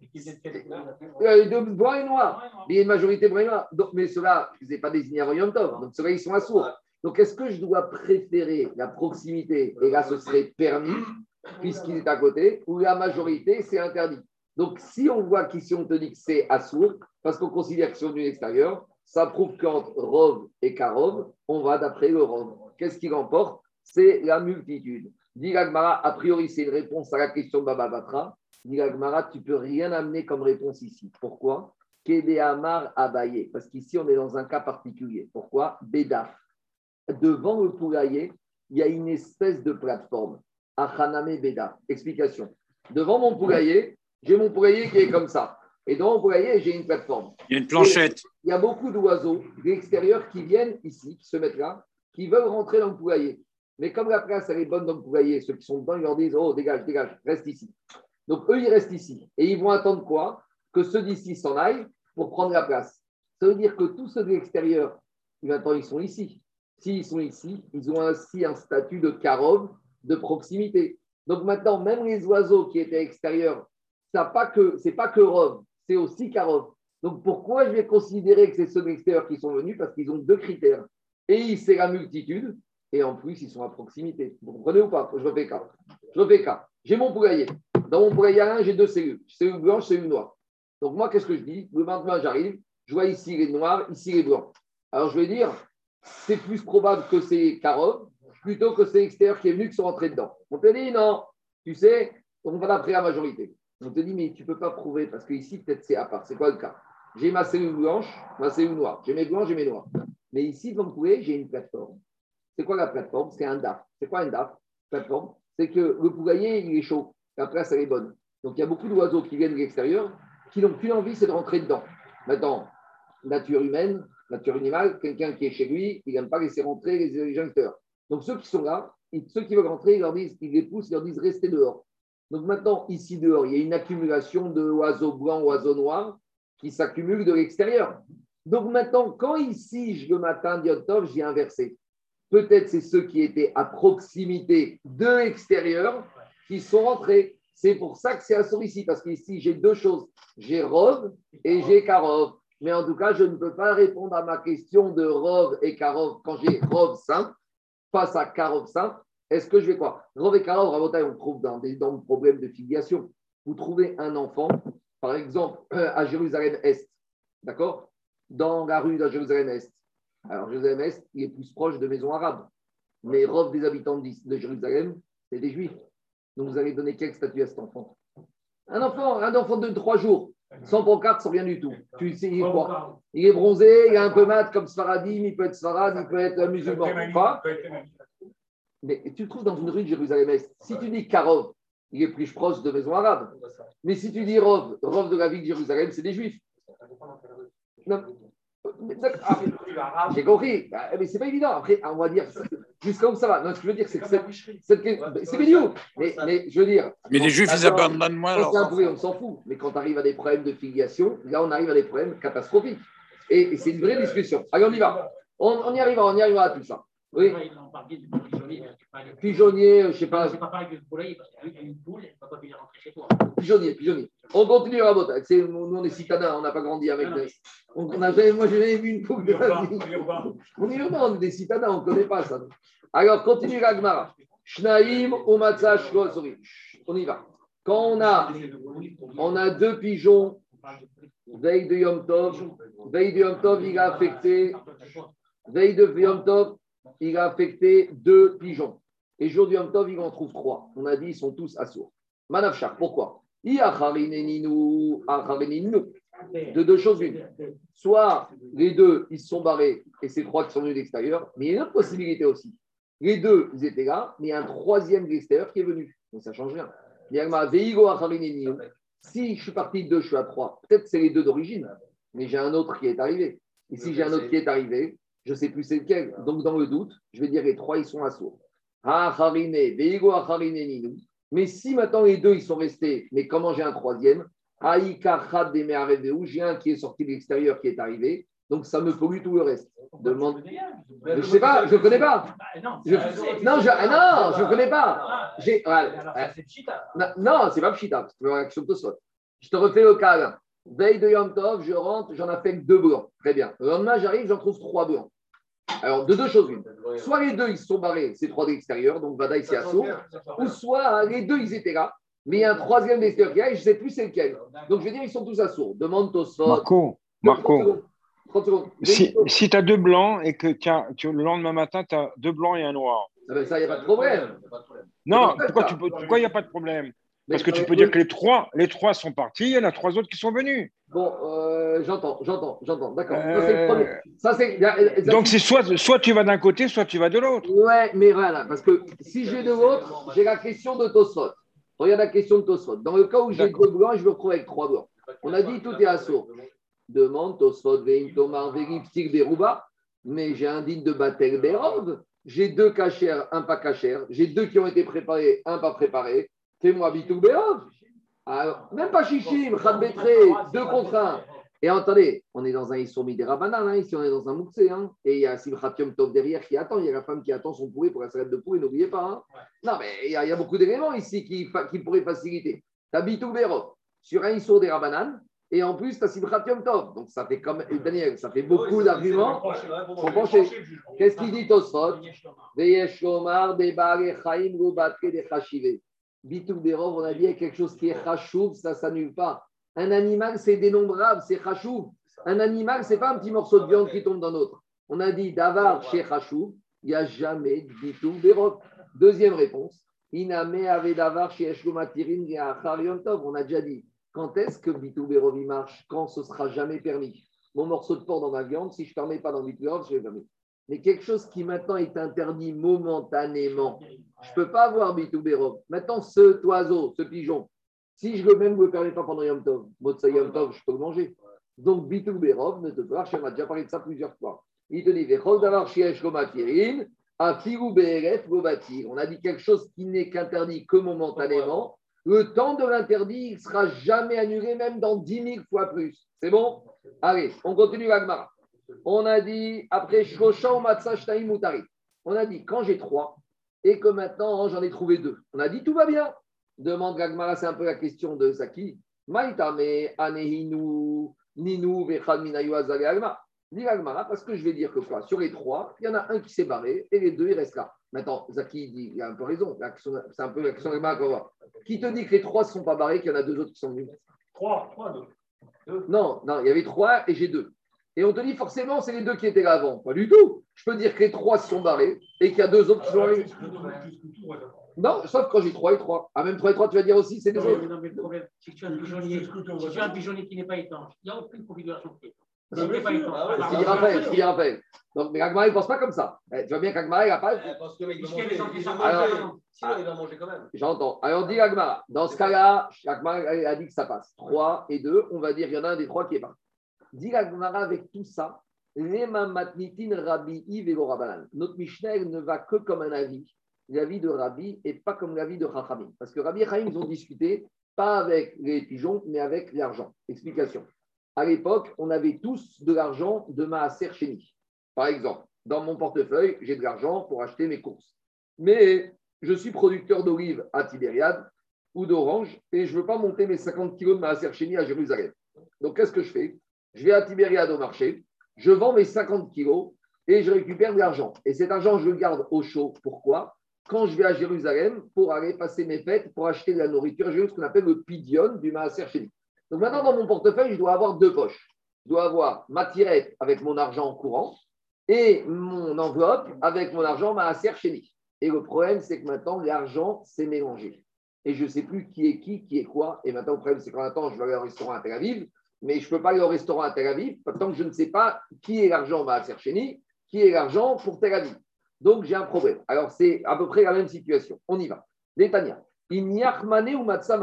euh, de blanc et noir, il y a une majorité blanc et noir. Donc, mais ceux-là, ils n'ont pas désigné à Tov, donc ceux-là, ils sont assourds. Donc, est-ce que je dois préférer la proximité, et là, ce serait permis, puisqu'il est à côté, ou la majorité, c'est interdit? Donc, si on voit qu'ici, on te dit que c'est assourd, parce qu'on considère que c'est du extérieur, ça prouve qu'entre Rov et Karov, on va d'après le Rov. Qu'est-ce qui l'emporte? C'est la multitude. Dit a priori, c'est une réponse à la question de Baba Batra. Dit tu peux rien amener comme réponse ici. Pourquoi? Amar Abaye. Parce qu'ici, on est dans un cas particulier. Pourquoi? Bédaf. Devant le poulailler, il y a une espèce de plateforme. Achaname Bédaf. Explication. Devant mon poulailler, j'ai mon poulailler qui est comme ça. Et dans mon poulailler, j'ai une plateforme. Il y a une planchette. il y a beaucoup d'oiseaux de l'extérieur qui viennent ici, qui se mettent là, qui veulent rentrer dans le poulailler. Mais comme la place, elle est bonne dans le poulailler, ceux qui sont dedans, ils leur disent Oh, dégage, dégage, reste ici. Donc eux, ils restent ici. Et ils vont attendre quoi? Que ceux d'ici s'en aillent pour prendre la place. Ça veut dire que tous ceux de l'extérieur, maintenant, ils sont ici. S'ils sont ici, ils ont ainsi un statut de carove de proximité. Donc maintenant, même les oiseaux qui étaient extérieurs, n'est pas que, c'est pas que Rove, c'est aussi Karov. Donc pourquoi je vais considérer que c'est ceux d'extérieur qui sont venus? Parce qu'ils ont deux critères. Et c'est la multitude, et en plus, ils sont à proximité. Vous comprenez ou pas? Je refais cas. Je refais cas. J'ai mon poulailler. Dans mon poulailler j'ai deux cellules. Cellule blanche, cellule noire. Donc moi, qu'est-ce que je dis? Le maintenant, j'arrive, je vois ici les noirs, ici les blancs. Alors je vais dire, c'est plus probable que c'est Karov plutôt que c'est l'extérieur qui est venu qui sont rentrés dedans. On te dit non, tu sais, on va d'après la majorité. On te dit, mais tu ne peux pas prouver parce qu'ici, peut-être c'est à part. C'est quoi le cas? J'ai ma cellule blanche, ma cellule noire. J'ai mes blancs, j'ai mes noirs. Mais ici, devant le j'ai une plateforme. C'est quoi la plateforme? C'est un DAF. C'est quoi un DAF? Plateforme. C'est que le poulailler, il est chaud. La place, elle est bonne. Donc, il y a beaucoup d'oiseaux qui viennent de l'extérieur qui n'ont qu'une envie, c'est de rentrer dedans. Maintenant, nature humaine, nature animale, quelqu'un qui est chez lui, il n'aime pas laisser rentrer les injecteurs. Donc, ceux qui sont là, ceux qui veulent rentrer, ils leur disent, ils les poussent, ils leur disent restez dehors. Donc maintenant, ici dehors, il y a une accumulation d'oiseaux blancs, oiseaux noirs qui s'accumulent de l'extérieur. Donc maintenant, quand ici, le matin d'Yotov, j'ai inversé. Peut-être c'est ceux qui étaient à proximité de l'extérieur qui sont rentrés. C'est pour ça que c'est assourd ici, parce qu'ici, j'ai deux choses. J'ai Rov et j'ai Karov. Mais en tout cas, je ne peux pas répondre à ma question de Rov et Karov quand j'ai Rov simple face à Karov simple est-ce que je vais quoi Rovekara on trouve dans des dans le problème de filiation. Vous trouvez un enfant, par exemple, à Jérusalem-Est, d'accord? Dans la rue de Jérusalem-Est. Alors, Jérusalem-Est, il est plus proche de maisons arabes. Mais Rov des habitants de Jérusalem, c'est des juifs. Donc, vous allez donner quel statut à cet enfant? Un enfant, un enfant de trois jours, sans pancarte, sans rien du tout. Tu sais, il est quoi? Il est bronzé, il est un peu mat comme Sfaradim, il peut être Sfarad, il peut être musulman. Pas mais tu te trouves dans une rue de Jérusalem-Est. Si tu dis Karov, il est plus proche de maison arabe. Mais si tu dis Rov, Rov de la ville de Jérusalem, c'est des juifs. Non. Ah, j'ai compris. Bah, mais c'est pas évident. Après, on va dire jusqu'à où ça va? Non, ce que je veux dire, c'est que c'est vidéo. Mais, mais, je veux dire. Mais les juifs, ils abandonnent moins. Alors. On s'en fout. Mais quand on arrive à des problèmes de filiation, là, on arrive à des problèmes catastrophiques. Et, c'est une vraie discussion. Allez, on y va. On, on y arrivera, on y arrivera à tout ça. Oui. Pigeonnier, je ne sais pas. Je ne pas parler de poulailler parce qu'il y a une poule, elle ne peut pas venir rentrer chez toi. Pigeonnier, pigeonnier. On continue à voter. Nous, on est citadins, on n'a pas grandi avec. des... on, on a jamais, moi, je n'ai jamais vu une poule de la vie. On est urbain, on est des citadins, on ne connaît pas ça. Alors, continue l'agmara. Shnaim, Omatsa, On y va. Quand on a, on a deux pigeons, veille de Yom Tov, veille de Yom Tov, il a affecté, veille de Yom Tov, il a affecté deux pigeons. Et jour du Tov, il en trouve trois. On a dit, ils sont tous assourds. Manafchar, pourquoi? De deux choses une. Soit les deux, ils se sont barrés et c'est trois qui sont venus de l'extérieur, mais il y a une autre possibilité aussi. Les deux, ils étaient là, mais il y a un troisième de l'extérieur qui est venu. Donc ça ne change rien. Si je suis parti de deux, je suis à trois. Peut-être c'est les deux d'origine, mais j'ai un autre qui est arrivé. Et si j'ai un autre qui est arrivé, je ne sais plus c'est lequel. Donc dans le doute, je vais dire les trois, ils sont à sourd. Mais si maintenant les deux, ils sont restés, mais comment j'ai un troisième? J'ai un qui est sorti de l'extérieur qui est arrivé, donc ça me pollue tout le reste. Demande. Je ne sais pas, je ne connais pas. non, je, non, je, ah, non, je connais pas. J'ai, non, c'est pas Pshita, Je te refais le cas. Veille de Yom Tov, je rentre, j'en affecte deux blancs. Très bien. Le lendemain, j'arrive, j'en trouve trois blancs. Alors, de deux choses une. Soit les deux, ils se sont barrés, c'est trois de l'extérieur, donc Vada ici à sourd, ou soit les deux, ils étaient là, mais il y a un troisième d'extérieur qui arrive, je ne sais plus c'est lequel. Donc, je vais dire, ils sont tous à sourd. Demande Tosfot. Marco, Marco. Si, si tu as deux blancs et que tu, le lendemain matin, tu as deux blancs et un noir. Ah ben ça, il n'y a pas de problème. Non, pourquoi il n'y a pas de problème? Parce que tu peux dire que les trois, les trois sont partis, il y en a trois autres qui sont venus. Bon, euh, j'entends, j'entends, j'entends, d'accord. Donc c'est soit, soit tu vas d'un côté, soit tu vas de l'autre. Ouais, mais voilà, parce que si j'ai de l'autre, j'ai la question de Tosfot. Regarde la question de Tosfot. Dans le cas où j'ai deux blancs, je me retrouve avec trois blancs. On a dit tout est à sourd. Demande Tosfot, Vein, Tomar, Veripstik, Berouba. Mais j'ai un digne de Batel Berov. J'ai deux cachers, un pas cachère. J'ai deux qui ont été préparés, un pas préparé. Fais-moi Bitou. Alors, même pas Chichim, Khadbetré, deux contre un. Et attendez, on est dans un Issourmi des Rabanan, hein, ici on est dans un Mouxé, hein, et il y a Simchatium Tov derrière qui attend, il y a la femme qui attend son poulet pour la salade de poulet, n'oubliez pas. Hein. Non, mais il y, a, beaucoup d'éléments ici qui, qui pourraient faciliter. Tu as Bitou sur un Issour des Rabanan, et en plus, tu as Simchatium Tov. Donc, ça fait comme Daniel, ça fait beaucoup d'arguments pencher. Qu'est-ce qu'il dit Tosfot? Veyeshomar, Debare, Chaim, Gobatre, Dechachive. Bitou Berov, on a dit quelque chose qui est Chachouv, ça ne s'annule pas. Un animal, c'est dénombrable, c'est Chachouv. Un animal, ce n'est pas un petit morceau de viande qui tombe dans l'autre. On a dit Davar chez Chachouv, il n'y a jamais de Bitou Berov. Deuxième réponse. Iname avait Davar chez Eshkomatirin, On a déjà dit quand est-ce que Bitou Berovi marche? Quand ce sera jamais permis? Mon morceau de porc dans ma viande, si je ne permets pas dans Bitou je vais permis. Mais quelque chose qui maintenant est interdit momentanément, je ne peux pas avoir Bitou Berov. Maintenant, ce oiseau, ce pigeon, si je veux même le permets pas pendant Yom Tov, Yom Tov, je peux le manger. Donc, Bitou Berov ne te peut pas. On a déjà parlé de ça plusieurs fois. Il te dit, on a dit quelque chose qui n'est qu'interdit que momentanément le temps de l'interdit, ne sera jamais annulé, même dans 10 000 fois plus. C'est bon? Allez, on continue l'agmara. On a dit, après Mutari, on a dit, quand j'ai trois, et que maintenant j'en ai trouvé deux, on a dit, tout va bien. Demande l'agmara, c'est un peu la question de Zaki. Maïtame, Anehinu, Ninu, Vechad Minayu Dis parce que je vais dire que quoi? Sur les trois, il y en a un qui s'est barré et les deux, ils restent là. Maintenant, Zaki dit, il a un peu raison. C'est un peu la question qu'on voir. Qui te dit que les trois ne sont pas barrés, qu'il y en a deux autres qui sont venus? Trois, trois, deux. Non, non, il y avait trois et j'ai deux. Et on te dit forcément, c'est les deux qui étaient là avant. Pas du tout. Je peux dire que les trois se sont barrés et qu'il y a deux autres qui sont arrivés. Non, sauf quand j'ai trois et trois. Ah, même trois et trois, tu vas dire aussi, c'est des autres. Non, mais le problème, c'est que tu as un pigeonnier, si tu as un pigeonnier qui n'est pas étanche, il n'y a aucune configuration qui est étanche. C'est ce qu'il rappelle, ce qu'il rappelle. Donc, mais Agmara, il ne pense pas comme ça. Eh, tu vois bien qu'Agmara, il n'a pas. Parce que Alors, sinon, il va manger quand même. J'entends. Alors, dit Agmara, dans ce cas-là, Agmara a dit que ça passe. 3 et 2, on va dire qu'il y en a un des trois qui est pas. Dit avec tout ça, Notre Mishnah ne va que comme un avis, l'avis de Rabbi, et pas comme l'avis de Chachamim. Parce que Rabbi et Chachamim, ils ont discuté, pas avec les pigeons, mais avec l'argent. Explication à l'époque, on avait tous de l'argent de Maaser Chéni. Par exemple, dans mon portefeuille, j'ai de l'argent pour acheter mes courses. Mais je suis producteur d'olives à Tibériade ou d'orange et je ne veux pas monter mes 50 kilos de Maaser Chéni à Jérusalem. Donc, qu'est-ce que je fais? Je vais à Tibériade au marché, je vends mes 50 kilos et je récupère de l'argent. Et cet argent, je le garde au chaud. Pourquoi? Quand je vais à Jérusalem pour aller passer mes fêtes, pour acheter de la nourriture, j'ai ce qu'on appelle le pidion du Maaser Chéni. Donc maintenant, dans mon portefeuille, je dois avoir deux poches. Je dois avoir ma tirette avec mon argent courant et mon enveloppe avec mon argent maaser chéni. Et le problème, c'est que maintenant, l'argent s'est mélangé. Et je ne sais plus qui est qui, qui est quoi. Et maintenant, le problème, c'est qu'en attendant, je vais aller au restaurant à Tel Aviv, mais je ne peux pas aller au restaurant à Tel Aviv tant que je ne sais pas qui est l'argent maaser chéni, qui est l'argent pour Tel Aviv. Donc j'ai un problème. Alors c'est à peu près la même situation. On y va. Netanya. ou matsa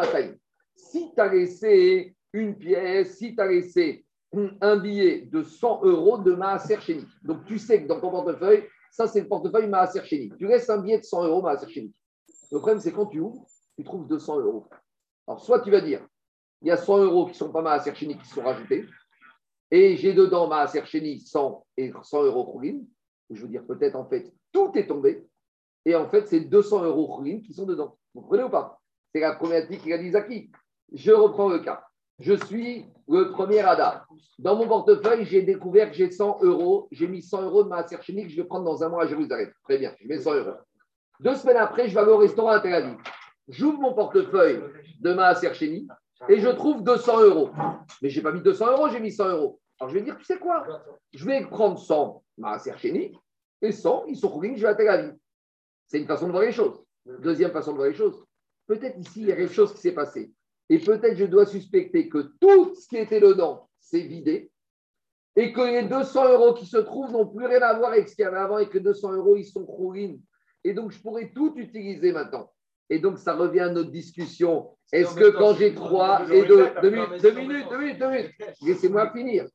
Si tu as laissé une pièce, si tu as laissé un billet de 100 euros de Maaser Chéni. Donc tu sais que dans ton portefeuille, ça c'est le portefeuille Maaser Chéni. Tu laisses un billet de 100 euros Maaser Chéni. Le problème c'est quand tu ouvres, tu trouves 200 euros. Alors soit tu vas dire, il y a 100 euros qui sont pas Maaser Chéni qui sont rajoutés, et j'ai dedans Maaser Chéni 100 et 100 euros Khourin. Je veux dire, peut-être en fait, tout est tombé, et en fait c'est 200 euros Khourin qui sont dedans. Vous comprenez ou pas? C'est la problématique qu'il a dit Zaki. Je reprends le cas. Je suis le premier radar. Dans mon portefeuille, j'ai découvert que j'ai 100 euros. J'ai mis 100 euros de ma chimique que je vais prendre dans un mois à Jérusalem. Très bien, je mets 100 euros. Deux semaines après, je vais aller au restaurant à Tel. J'ouvre mon portefeuille de ma chimique et je trouve 200 euros. Mais je n'ai pas mis 200 euros, j'ai mis 100 euros. Alors je vais dire, tu sais quoi? Je vais prendre 100 ma chimique et 100, ils sont je vais à Tel Aviv. C'est une façon de voir les choses. Deuxième façon de voir les choses. Peut-être ici, il y a quelque chose qui s'est passé. Et peut-être je dois suspecter que tout ce qui était dedans s'est vidé et que les 200 euros qui se trouvent n'ont plus rien à voir avec ce qu'il y avait avant et que 200 euros, ils sont ruines. Et donc, je pourrais tout utiliser maintenant. Et donc, ça revient à notre discussion. Est-ce que quand j'ai 3 et 2, 2 minutes, 2 minutes, 2 minutes, 2 minutes, laissez-moi finir.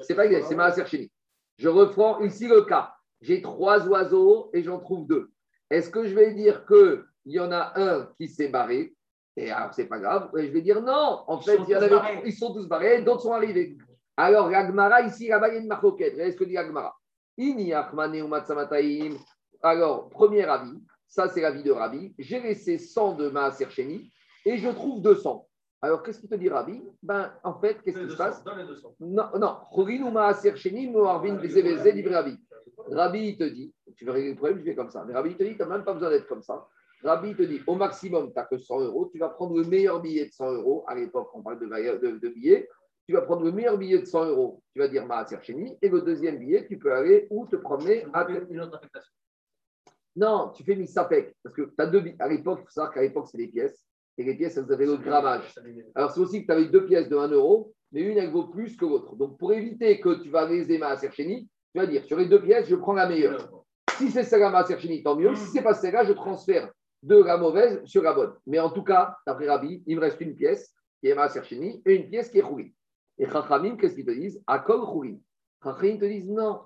C'est pas c'est ma chérie. Je reprends ici le cas. J'ai trois oiseaux et j'en trouve deux. Est-ce que je vais dire qu'il y en a un qui s'est barré? Et alors, c'est pas grave. je vais dire non. En fait, il y en avait, ils sont tous barrés, d'autres sont arrivés. Alors, l'Agmara, ici, là-bas, il y a une marcoquette. Regardez ce que dit l'Agmara. Alors, premier avis, ça c'est l'avis de Rabbi. J'ai laissé 100 de Maaser Sheni et je trouve 200. Alors, qu'est-ce qu'il te dit, Rabbi? Ben, en fait, qu'est-ce qui se passe? Non, non. Rabbi, il te dit, tu veux régler le problème, je vais comme ça. Mais Rabbi, il te dit, tu n'as même pas besoin d'être comme ça. Rabbi te dit, au maximum, tu n'as que 100 euros, tu vas prendre le meilleur billet de 100 euros. À l'époque, on parle de, de, billets. Tu vas prendre le meilleur billet de 100 euros, tu vas dire Maaser Cheni, et le deuxième billet, tu peux aller ou te promener à. Une autre affectation. Non, tu fais Misapek, parce que tu as deux. À l'époque, il faut savoir qu'à l'époque, c'est des pièces, et les pièces, elles avaient le grammage. Alors, c'est aussi que tu avais deux pièces de 1 euro, mais une, elle vaut plus que l'autre. Donc, pour éviter que tu vas léser Maaser Cheni, tu vas dire, sur les deux pièces, je prends la meilleure. Si c'est celle-là, Maaser Cheni, tant mieux. Si c'est pas celle-là, je transfère de la mauvaise sur la bonne. Mais en tout cas, d'après Rabbi, il me reste une pièce qui est Maaser Sheni et une pièce qui est Khourin. Et Chachamim, qu'est-ce qu'ils te disent? Akol Khourin. Chachamim te disent non.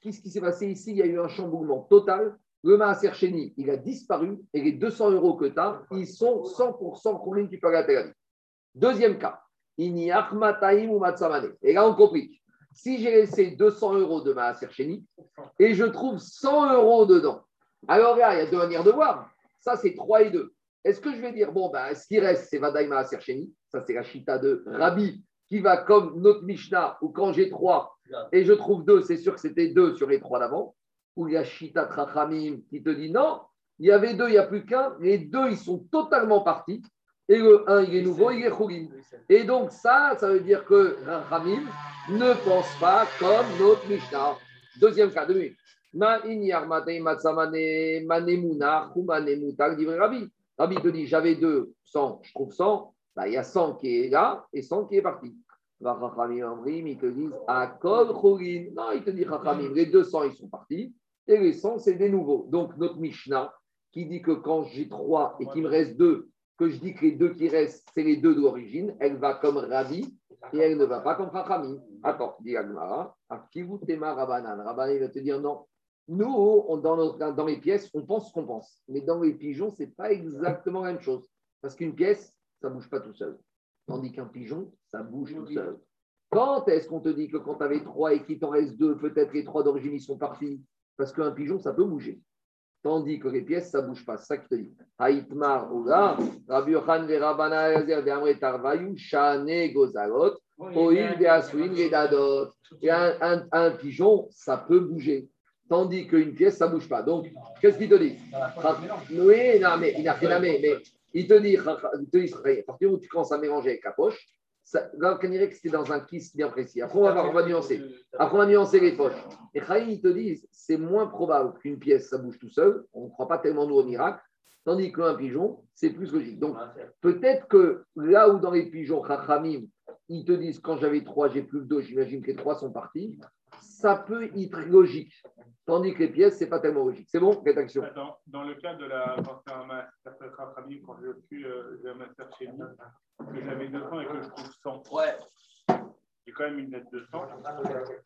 Qu'est-ce qui s'est passé ici? Il y a eu un chamboulement total. Le Maaser Sheni, il a disparu et les 200 euros que tu as, ils sont 100% Khourin, tu peux aller à Deuxième cas. ou Matsamane. Et là, on complique. Si j'ai laissé 200 euros de Maaser Sheni et je trouve 100 euros dedans, alors là, il y a deux manières de voir. Ça, c'est 3 et 2. Est-ce que je vais dire, bon, ben, ce qui reste, c'est Vadaïma Asercheni Ça, c'est la chita de Rabbi qui va comme notre Mishnah, où quand j'ai 3 et je trouve 2, c'est sûr que c'était 2 sur les 3 d'avant. Ou il y a Shita Trachamim qui te dit non, il y avait deux, il n'y a plus qu'un. Les deux, ils sont totalement partis. Et le 1, il est nouveau, il est Khourim. Et donc, ça, ça veut dire que Rachamim ne pense pas comme notre Mishnah. Deuxième cas, de minutes. Rabbi Rabbi te dit j'avais deux 100, je trouve 100, bah, il y a 100 qui est là et 100 qui est parti. Ils te disent Akol Non, il te dit les 200 ils sont partis et les 100 c'est des nouveaux. Donc notre Mishnah qui dit que quand j'ai 3 et qu'il me reste 2, que je dis que les deux qui restent, c'est les deux d'origine, elle va comme Rabbi et elle ne va pas comme Chachamim. Attends, dit Agmara, Rabanan. Rabanan, il va te dire non. Nous, dans, dans, les pièces, on pense qu'on pense. Mais dans les pigeons, ce n'est pas exactement la même chose. Parce qu'une pièce, ça ne bouge pas tout seul. Tandis qu'un pigeon, ça bouge tout seul. Quand est-ce qu'on te dit que quand tu avais trois et qu'il t'en reste deux, peut-être les trois d'origine, ils sont partis Parce qu'un pigeon, ça peut bouger. Tandis que les pièces, ça ne bouge pas. C'est ça qui te dit. Haïtmar, Ola, Rabbi Yochan, Verabana, Veramre, Tarvayu, Shane, Gozalot, Oil, Veasuin, Vedadot. Et un, un pigeon, ça peut bouger. Tandis qu'une pièce, ça ne bouge pas. Donc, qu'est-ce qu'il te dit Oui, non, mais il n'a rien à mais, mais il te dit, il te dit à partir où tu commences à mélanger avec la poche, ça, là, on dirait que c'était dans un kiss bien précis. Après, on va, on va nuancer. Après, on va nuancer les poches. Et Khaïm, ils te disent, c'est moins probable qu'une pièce, ça bouge tout seul. On ne croit pas tellement nous au miracle. Tandis qu'un pigeon, c'est plus logique. Donc, peut-être que là où dans les pigeons, Chachamim, ils te disent, quand j'avais trois, j'ai plus que deux, j'imagine que les trois sont partis. Ça peut être logique. Tandis que les pièces, ce n'est pas tellement logique. C'est bon Quelle action? Dans, dans, le cas de la. Quand c'est un master quand j'ai pu un master chez nous, que j'avais 200 et que je trouve 100. Ouais. J'ai quand même une dette de 100.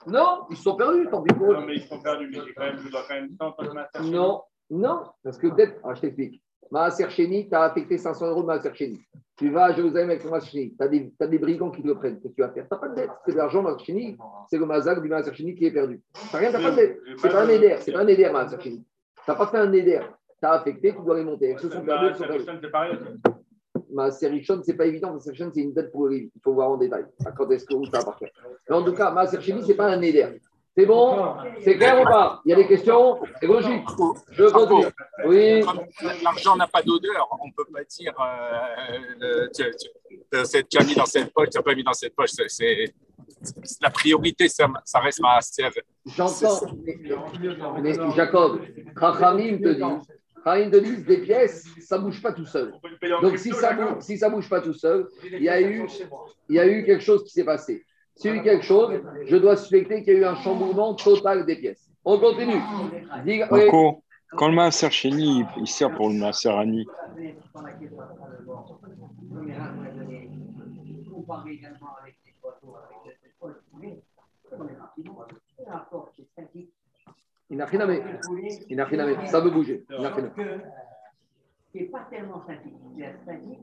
Non, ils sont perdus, tant pis Non, mais ils sont perdus, mais j'ai quand même, je dois quand même 100 pour master Non, non, parce que dette. Ah, je t'explique. Maaser Chéni, tu as affecté 500 euros de Maaser Chéni. Tu vas à Jérusalem avec ton Maaser Chéni. Tu as, as, des brigands qui te le prennent. Qu'est-ce que tu vas faire? Tu n'as pas de dette. C'est de l'argent Maaser Chéni. C'est le Mazag du Maaser Chéni qui est perdu. Tu n'as rien, tu pas de dette. C'est pas un éder. C'est pas un éder, Maaser Chéni. Tu n'as pas fait un éder. Tu as affecté, tu dois les monter. Ceux sont perdus. Maaser Richon, ce n'est pas évident. Maaser Chéni, c'est une dette pour le Il faut voir en détail. Quand est-ce que ça appartient. Mais en tout cas, Maaser Chéni, ce n'est pas un éder. C'est bon C'est clair ou pas Il y a des questions C'est logique. Je continue. Oui. L'argent n'a pas d'odeur. On ne peut pas dire euh, tu, as mis dans cette poche, tu n'as pas mis dans cette poche. C'est, la priorité, ça, ça reste ma J'entends. Mais, Jacob, Rachamim te dit Rachamim te dit des pièces, ça ne bouge pas tout seul. Donc si ça ne si ça bouge pas tout seul, il y, a eu, il y a eu quelque chose qui s'est passé. S'il y a eu quelque chose, je dois suspecter qu'il y a eu un chamboulement total des pièces. On continue. quand le Maaser Chéni, il sert pour le Maaser Ani. Il n'a rien à mettre. Il n'a rien à mettre. Ça veut bouger. Il n'a rien à C'est pas tellement statique. Il est statique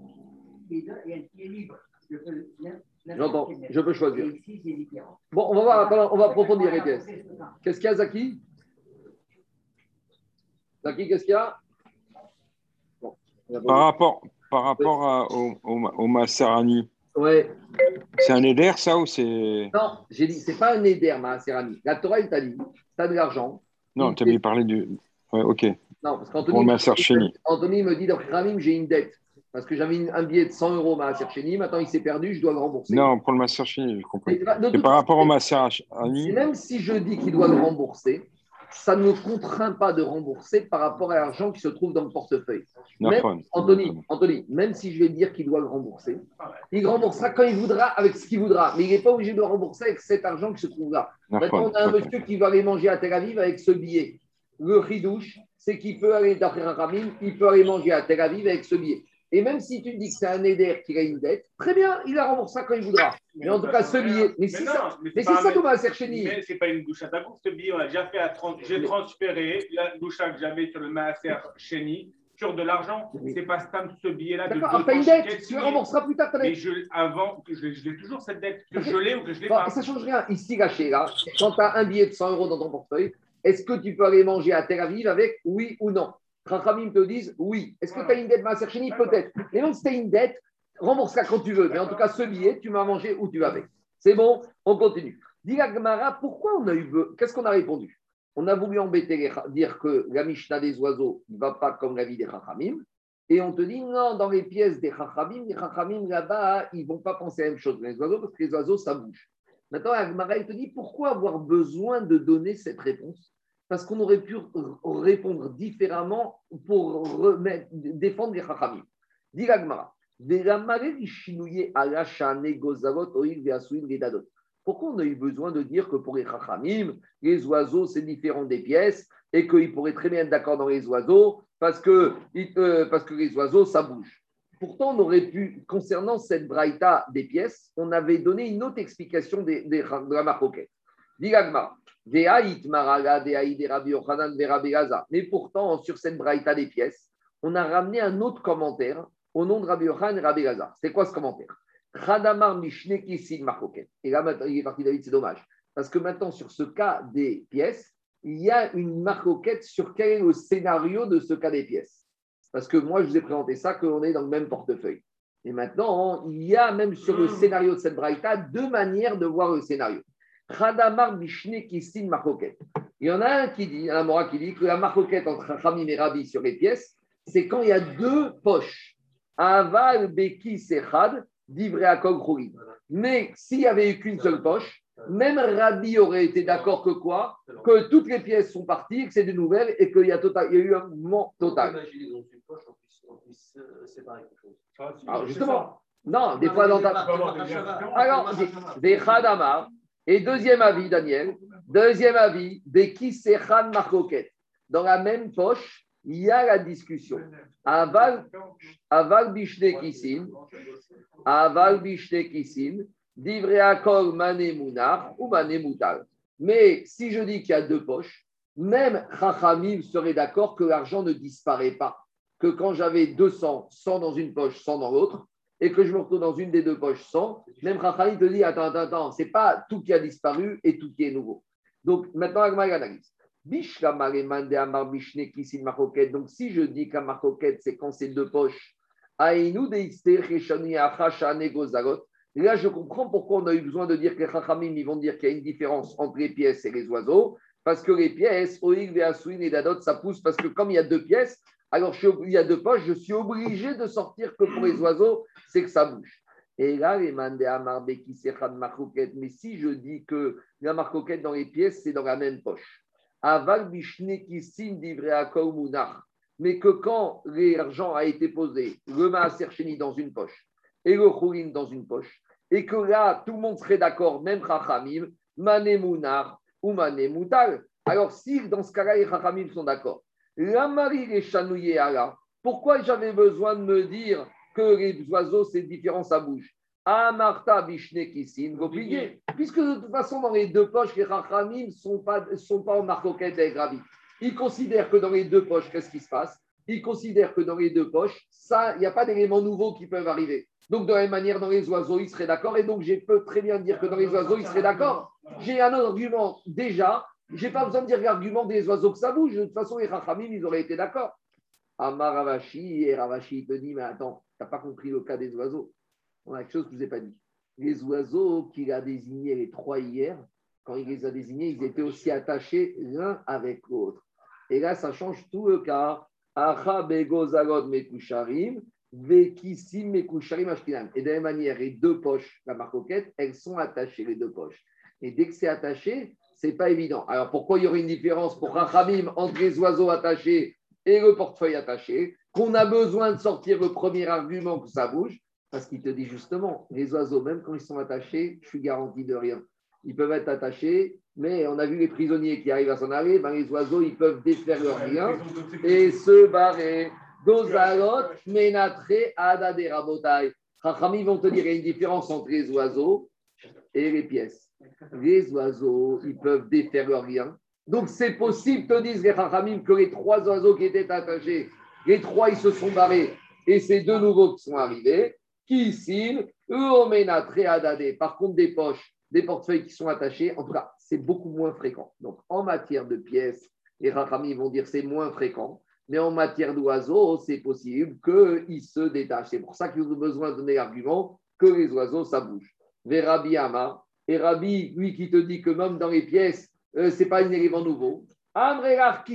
est libre. J'entends, je peux choisir. Bon, on va voir, on va approfondir les pièces. Qu'est-ce qu'il y a, Zaki Zaki, qu'est-ce qu'il y a Par rapport, par rapport à, au, au, au Maserani. Ouais. C'est un éder, ça, ou c'est. Non, j'ai dit, c'est pas un éder, Maserani. La Torah, il t'a dit, tu as de l'argent. Non, tu avais parlé du. Ouais, ok. Non, parce qu'Anthony. Anthony me dit, dans Ramim, j'ai une dette. Parce que j'avais un billet de 100 euros au Maaser maintenant il s'est perdu, je dois le rembourser. Non, pour le Maaser je comprends. Et, par rapport au Maaser Même si je dis qu'il doit le rembourser, ça ne me contraint pas de rembourser par rapport à l'argent qui se trouve dans le portefeuille. Même, Anthony, Anthony, même si je vais dire qu'il doit le rembourser, il remboursera quand il voudra avec ce qu'il voudra. Mais il n'est pas obligé de le rembourser avec cet argent qui se trouve là. Maintenant, on a un monsieur qui va aller manger à Tel Aviv avec ce billet. Le ridouche, c'est qu'il peut aller, d'après Ramim, il peut aller manger à Tel Aviv avec ce billet. Et même si tu dis que c'est un aider qui a une dette, très bien, il la remboursera quand il voudra. Mais, en tout cas, ce billet. Mais, c'est ça, mais c'est ça Thomas Sercheni. Mais ce n'est pas une douche à tabou. Ce billet, on l'a déjà fait à 30. J'ai transféré la douche que j'avais sur le Maaser Cheni sur de l'argent. C'est pas ce billet-là. D'accord, une dette, tu la rembourseras plus tard. Mais je, avant, je, l'ai toujours cette dette, que je l'ai ou que je l'ai pas. Ça ne change rien. Ici, gâché, là, quand tu as un billet de 100 euros dans ton portefeuille, est-ce que tu peux aller manger à Tel Aviv avec oui ou non? Rachamim te disent oui. Est-ce que tu as une dette Maaser Peut-être. Mais non, si tu as une dette, rembourse-la quand tu veux. Mais en tout cas, ce billet, tu m'as mangé où tu vas avec. C'est bon, on continue. Dis Gmara, pourquoi on a eu. Qu'est-ce qu'on a répondu? On a voulu embêter, dire que la Mishnah des oiseaux ne va pas comme la vie des Rachamim. Et on te dit non, dans les pièces des Chachamim, les Chachamim là-bas, ils ne vont pas penser à la même chose que les oiseaux parce que les oiseaux, ça bouge. Maintenant, Agmara, te dit pourquoi avoir besoin de donner cette réponse? Parce qu'on aurait pu répondre différemment pour défendre les Chachamim. Pourquoi on a eu besoin de dire que pour les Chachamim, les oiseaux, c'est différent des pièces et qu'ils pourraient très bien être d'accord dans les oiseaux parce que, euh, parce que les oiseaux, ça bouge. Pourtant, on aurait pu, concernant cette braïta des pièces, on avait donné une autre explication des, des, de la marcoquette. Mais pourtant, sur cette braïta des pièces, on a ramené un autre commentaire au nom de Rabbi Yochan et Rabbi Gaza. C'est quoi ce commentaire? Et là, il est parti David, c'est dommage. Parce que maintenant, sur ce cas des pièces, il y a une marcoquette sur quel est le scénario de ce cas des pièces. Parce que moi, je vous ai présenté ça, qu'on est dans le même portefeuille. Et maintenant, il y a même sur le scénario de cette braïta deux manières de voir le scénario. Khadamar Mishne Kissin Marcoquette. Il y en a un qui dit, un Mora qui dit que la marcoquette entre Khamim et Rabbi sur les pièces, c'est quand il y a deux poches. Aval Beki Sechad, d'Ivre Mais s'il n'y avait eu qu'une seule poche, même Rabbi aurait été d'accord que quoi? Que toutes les pièces sont parties, que c'est de nouvelles et qu'il y, a total, il y a eu un mouvement total. Alors justement, non, des fois dans ta. Alors, des Khadamar, Et deuxième avis, Daniel, deuxième avis, Beki Sechan. Dans la même poche, il y a la discussion. Aval, aval aval bishne kisin, divreakol mane ou mane Mais si je dis qu'il y a deux poches, même Chachamim serait d'accord que l'argent ne disparaît pas. Que quand j'avais 200, 100 dans une poche, 100 dans l'autre, et que je me retrouve dans une des deux poches 100, même Chachamim te dit attends, attends, attends, c'est pas tout qui a disparu et tout qui est nouveau. Donc maintenant, Agma analyse. Donc, si je dis qu'un marcoquette, c'est quand c'est deux poches, là, je comprends pourquoi on a eu besoin de dire que les Chachamim, ils vont dire qu'il y a une différence entre les pièces et les oiseaux, parce que les pièces, Oig, et Dadot, ça pousse, parce que comme il y a deux pièces, alors il y a deux poches, je suis obligé de sortir que pour les oiseaux, c'est que ça bouge. Et là, les mais si je dis que la marcoquette dans les pièces, c'est dans la même poche. Aval mais que quand l'argent a été posé, le maaser chéni dans une poche et le choulin dans une poche, et que là, tout le monde serait d'accord, même Chachamim, Manemounar ou Manemoutal. Alors, si dans ce cas-là, les Chachamim sont d'accord, la Marie les chanouillé là, pourquoi j'avais besoin de me dire que les oiseaux, c'est différent, ça bouge? Amarta Bishne Kissin, Puisque de toute façon, dans les deux poches, les Rachamim ne sont pas, sont pas en marcoquette avec Rabbi. Ils considèrent que dans les deux poches, qu'est-ce qui se passe? Ils considèrent que dans les deux poches, ça, il n'y a pas d'éléments nouveaux qui peuvent arriver. Donc, de la même manière, dans les oiseaux, ils seraient d'accord. Et donc, je peux très bien dire que dans les oiseaux, ils seraient d'accord. J'ai un argument déjà. Je n'ai pas besoin de dire l'argument des oiseaux que ça bouge. De toute façon, les Rachamim, ils auraient été d'accord. Amar Ravashi, et Ravashi te dit, mais attends, tu n'as pas compris le cas des oiseaux on a quelque chose que je ne vous ai pas dit. Les oiseaux qu'il a désignés les trois hier, quand il les a désignés, ils étaient aussi attachés l'un avec l'autre. Et là, ça change tout le cas. Et de la même manière, les deux poches, la marcoquette, elles sont attachées, les deux poches. Et dès que c'est attaché, c'est pas évident. Alors pourquoi il y aurait une différence pour Rachamim entre les oiseaux attachés et le portefeuille attaché Qu'on a besoin de sortir le premier argument que ça bouge? Parce qu'il te dit justement, les oiseaux, même quand ils sont attachés, je suis garanti de rien. Ils peuvent être attachés, mais on a vu les prisonniers qui arrivent à s'en aller, ben les oiseaux, ils peuvent défaire leur rien et se barrer. Dozalot, menatre, adade, rabotai. Chachami vont te dire qu'il y a une différence entre les oiseaux et les pièces. Les oiseaux, ils peuvent défaire leur rien. Donc, c'est possible, te disent les Chachamim, que les trois oiseaux qui étaient attachés, les trois, ils se sont barrés. Et c'est deux nouveaux qui sont arrivés. Qui ici, Par contre, des poches, des portefeuilles qui sont attachés, en tout cas, c'est beaucoup moins fréquent. Donc, en matière de pièces, les Rachami vont dire c'est moins fréquent. Mais en matière d'oiseaux, c'est possible qu'ils se détachent. C'est pour ça qu'ils ont besoin de donner l'argument que les oiseaux, ça bouge. Vérabi Ama, et Rabbi, lui qui te dit que même dans les pièces, euh, ce n'est pas un élément nouveau. Amrelar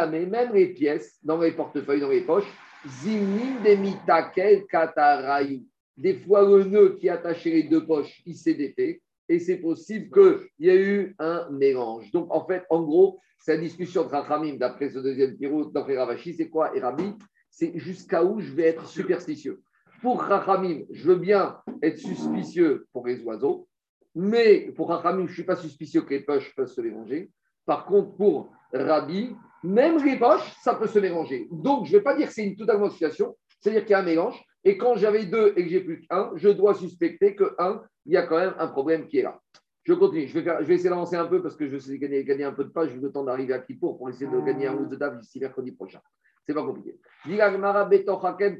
même les pièces, dans les portefeuilles, dans les poches, Zimin de mitakel katarayu des fois le nœud qui attachait les deux poches, il s'est défait, et c'est possible qu'il y ait eu un mélange. Donc, en fait, en gros, c'est la discussion de Rachamim, d'après ce deuxième piro, d'après Ravashi, c'est quoi? Et Rabbi, c'est jusqu'à où je vais être superstitieux. Pour Rachamim, je veux bien être suspicieux pour les oiseaux, mais pour Rachamim, je ne suis pas suspicieux que les poches peuvent se mélanger. Par contre, pour Rabbi, même les poches, ça peut se mélanger. Donc, je ne vais pas dire que c'est une totalement situation, c'est-à-dire qu'il y a un mélange, et quand j'avais deux et que j'ai plus qu'un, je dois suspecter que un, il y a quand même un problème qui est là. Je continue. Je vais, faire, je vais essayer d'avancer un peu parce que je sais gagner, gagner un peu de page. J'ai le temps d'arriver à Kippour pour essayer de gagner un ou deux dates d'ici mercredi prochain. C'est pas compliqué.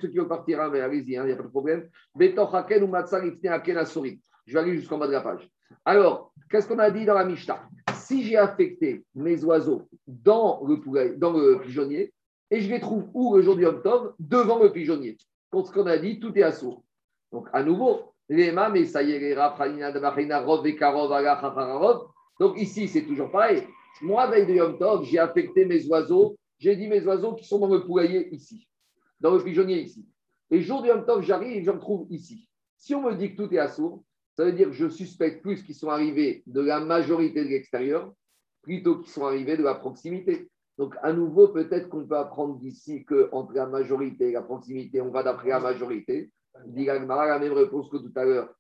ceux qui veulent partir, hein, allez-y, hein, il n'y a pas de problème. ou Je vais aller jusqu'en bas de la page. Alors, qu'est-ce qu'on a dit dans la Mishnah? Si j'ai affecté mes oiseaux dans le, dans le pigeonnier, et je les trouve où le jour du Yom Devant le pigeonnier. Quand ce qu'on a dit, tout est assourd. Donc, à nouveau, mais ça y est, donc ici, c'est toujours pareil. Moi, veille de Yom Tov, j'ai affecté mes oiseaux. J'ai dit mes oiseaux qui sont dans le poulailler ici, dans le pigeonnier ici. Et jour de Yom Tov, j'arrive et j'en trouve ici. Si on me dit que tout est assourd, ça veut dire que je suspecte plus qu'ils sont arrivés de la majorité de l'extérieur plutôt qu'ils sont arrivés de la proximité. Donc, à nouveau, peut-être qu'on peut apprendre d'ici qu'entre la majorité et la proximité, on va d'après la majorité. Dit la même réponse que tout à l'heure.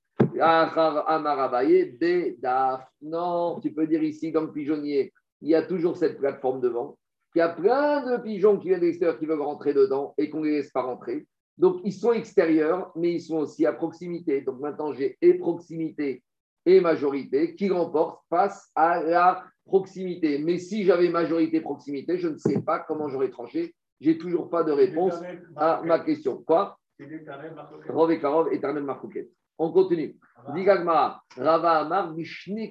Non, tu peux dire ici dans le pigeonnier, il y a toujours cette plateforme devant, qu'il y a plein de pigeons qui viennent de l'extérieur qui veulent rentrer dedans et qu'on ne les laisse pas rentrer. Donc, ils sont extérieurs, mais ils sont aussi à proximité. Donc, maintenant, j'ai et proximité et majorité qui remportent face à la proximité. Mais si j'avais majorité-proximité, je ne sais pas comment j'aurais tranché. J'ai toujours pas de réponse à ma question. Quoi? Rov et Karov, éternel Markouket. On continue. Digagma, Rava Amar,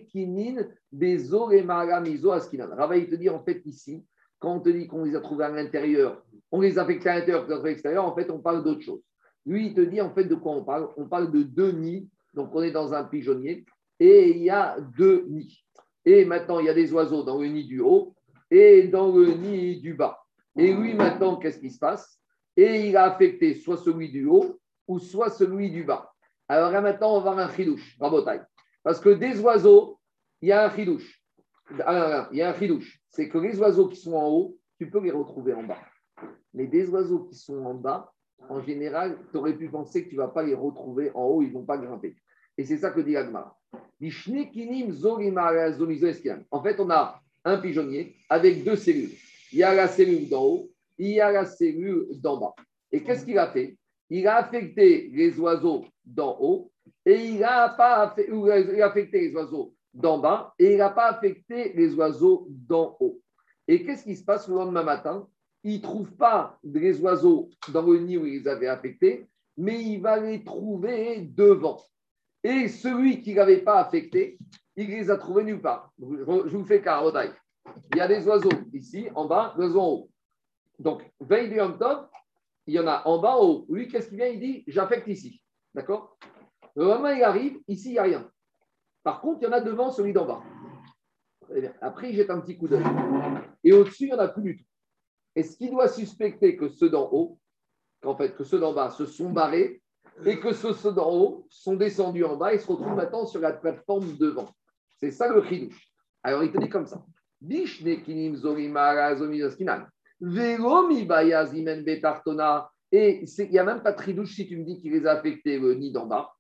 Kinin, Bezo et Mizo Askinan. Rava, il te dit en fait ici, quand on te dit qu'on les a trouvés à l'intérieur, on les a affectés à l'intérieur, à l'extérieur, en fait, on parle d'autre chose. Lui, il te dit en fait de quoi on parle? On parle de deux nids. Donc, on est dans un pigeonnier et il y a deux nids. Et maintenant, il y a des oiseaux dans le nid du haut et dans le nid du bas. Et lui, maintenant, qu'est-ce qui se passe? Et il a affecté soit celui du haut ou soit celui du bas. Alors là, maintenant, on va avoir un chidouche, rabotaille. Parce que des oiseaux, il y a un chidouche. Ah, il y a un chidouche. C'est que les oiseaux qui sont en haut, tu peux les retrouver en bas. Mais des oiseaux qui sont en bas, en général, tu aurais pu penser que tu ne vas pas les retrouver en haut, ils ne vont pas grimper. Et c'est ça que dit Agmar. En fait, on a un pigeonnier avec deux cellules. Il y a la cellule d'en haut, il y a la cellule d'en bas. Et qu'est-ce qu'il a fait? Il a affecté les oiseaux d'en haut et il a, pas affecté les oiseaux d'en bas et il n'a pas affecté les oiseaux d'en haut. Et qu'est-ce qui se passe le lendemain matin? Il ne trouve pas les oiseaux dans le nid où il les avait affectés, mais il va les trouver devant. Et celui qui ne l'avait pas affecté, il les a trouvés nulle part. Je vous fais carotaille. Il y a des oiseaux ici, en bas, oiseaux en haut. Donc, veille du top, il y en a en bas, en haut. Lui, qu'est-ce qu'il vient? Il dit j'affecte ici. D'accord? Le moment il arrive, ici, il n'y a rien. Par contre, il y en a devant celui d'en bas. Après, il jette un petit coup d'œil. Et au-dessus, il n'y en a plus du tout. Est-ce qu'il doit suspecter que ceux d'en haut, qu'en fait, que ceux d'en bas se sont barrés et que ceux, d'en haut sont descendus en bas et se retrouvent maintenant sur la plateforme devant. C'est ça le chidouche. Alors il te dit comme ça. Et il n'y a même pas de chidouche si tu me dis qu'il les a affectés le nid d'en bas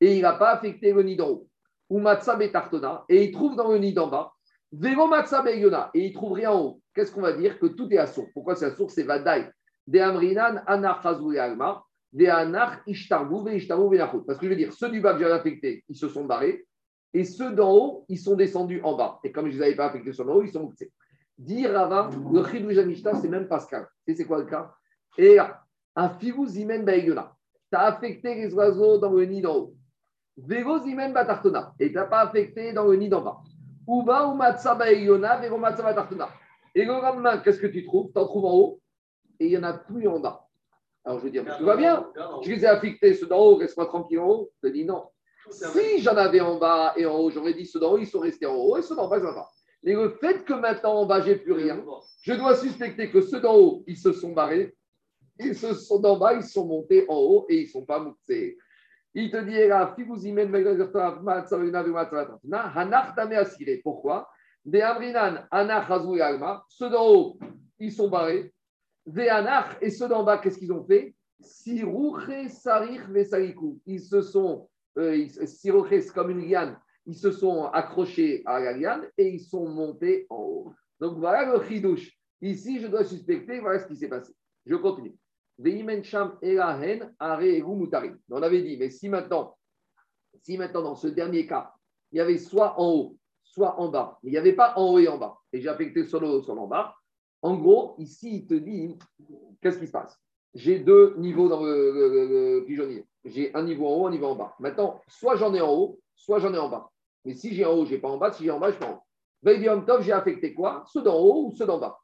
et il n'a pas affecté le nid d'en haut. Ou matza betartona et il trouve dans le nid d'en bas. Vélo matza et il trouve rien en haut. Qu'est-ce qu'on va dire Que tout est à sourd. Pourquoi c'est à sourd C'est vadai. De amrinan alma parce que je veux dire, ceux du bas que j'avais affectés, ils se sont barrés. Et ceux d'en haut, ils sont descendus en bas. Et comme je ne les avais pas affectés sur le haut, ils sont montés. Dire avant, le Chidou Janishta, c'est même Pascal. Et c'est quoi le cas? Et un Figou Zimen Baïgona. Tu as affecté les oiseaux dans le nid d'en haut. Vego Zimen Batartona. Et tu n'as pas affecté dans le nid d'en bas. Uba ou Matsa Baïgona, Vego Matsa Batartona. Et le lendemain, qu'est-ce que tu trouves? Tu en trouves en haut et il n'y en a plus en bas. Alors je veux dire, tout va bien. Je les ai affectés, ceux d'en haut, reste-moi tranquille en haut. Je dis non. Si j'en avais en bas et en haut, j'aurais dit ceux d'en haut, ils sont restés en haut et ceux d'en bas, ils sont en bas. Mais le fait que maintenant en bas, j'ai plus rien, je dois suspecter que ceux d'en haut, ils se sont barrés et ceux d'en bas, ils sont montés en haut et ils ne sont pas montés. Il te dit, pourquoi? Ceux d'en haut, ils sont barrés Véanach et ceux d'en bas, qu'est-ce qu'ils ont fait? Ils se sont, euh, comme une liane, ils se sont accrochés à la liane et ils sont montés en haut. Donc voilà le chidouche. Ici, je dois suspecter, voilà ce qui s'est passé. Je continue. On avait dit, mais si maintenant, si maintenant dans ce dernier cas, il y avait soit en haut, soit en bas, il n'y avait pas en haut et en bas, et j'ai affecté sur le haut, sur en bas, en gros, ici, il te dit, qu'est-ce qui se passe? J'ai deux niveaux dans le, pigeonnier. J'ai un niveau en haut, un niveau en bas. Maintenant, soit j'en ai en haut, soit j'en ai en bas. Mais si j'ai en haut, je n'ai pas en bas. Si j'ai en bas, je pas en haut. Veille top, j'ai affecté quoi? Ceux d'en haut ou ceux d'en bas.